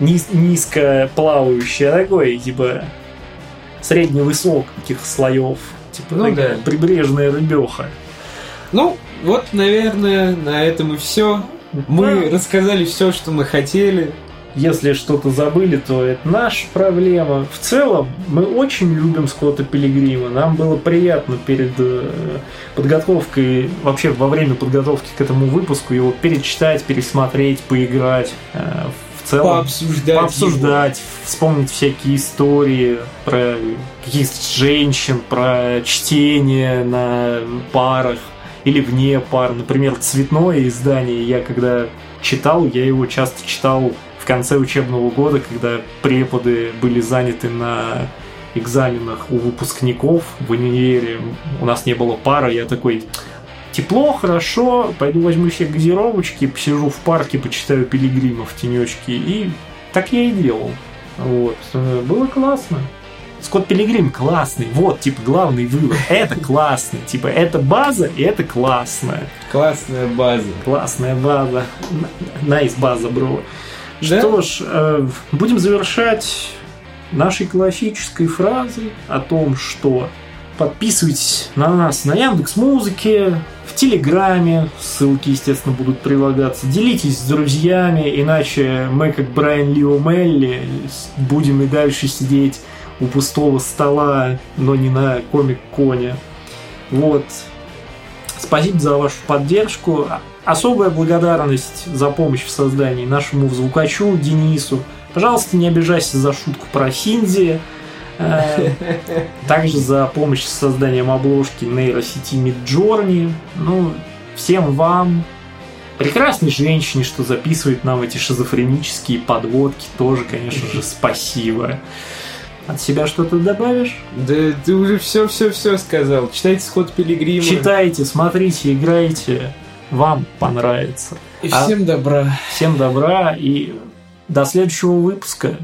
низ, низко плавающий, а такой, типа, средневысоких слоев. Типа, ну, да. прибрежная рыбеха. Ну, вот, наверное, на этом и все. Мы да. рассказали все, что мы хотели. Если что-то забыли, то это наша проблема. В целом, мы очень любим Скотта Пилигрима. Нам было приятно перед э, подготовкой, вообще во время подготовки к этому выпуску его перечитать, пересмотреть, поиграть э, целом пообсуждать, пообсуждать его. вспомнить всякие истории про каких-то женщин, про чтение на парах или вне пар. Например, цветное издание я когда читал, я его часто читал в конце учебного года, когда преподы были заняты на экзаменах у выпускников в универе. У нас не было пара, я такой, тепло, хорошо, пойду возьму себе газировочки, посижу в парке, почитаю пилигримов в тенечке. И так я и делал. Вот. Было классно. Скотт Пилигрим классный. Вот, типа, главный вывод. Это классно. Типа, это база, и это классная. Классная база. Классная база. Nice база, bro. Да? Что ж, э, будем завершать нашей классической фразой о том, что подписывайтесь на нас на Яндекс Музыке, Телеграме, ссылки, естественно, будут прилагаться. Делитесь с друзьями, иначе мы, как Брайан Ли О'Мэлли, будем и дальше сидеть у пустого стола, но не на Comic-Con е. Вот. Спасибо за вашу поддержку. Особая благодарность за помощь в создании нашему звукачу Денису. Пожалуйста, не обижайся за шутку про Хинди. Э, также за помощь с созданием обложки нейросети Midjourney. Ну, всем вам, прекрасной женщине, что записывает нам эти шизофренические подводки, тоже, конечно же, спасибо. От себя что-то добавишь? Да ты уже все-все-все сказал. Читайте Скотт Пилигрима. Читайте, смотрите, играйте. Вам понравится. И а всем добра. Всем добра и до следующего выпуска.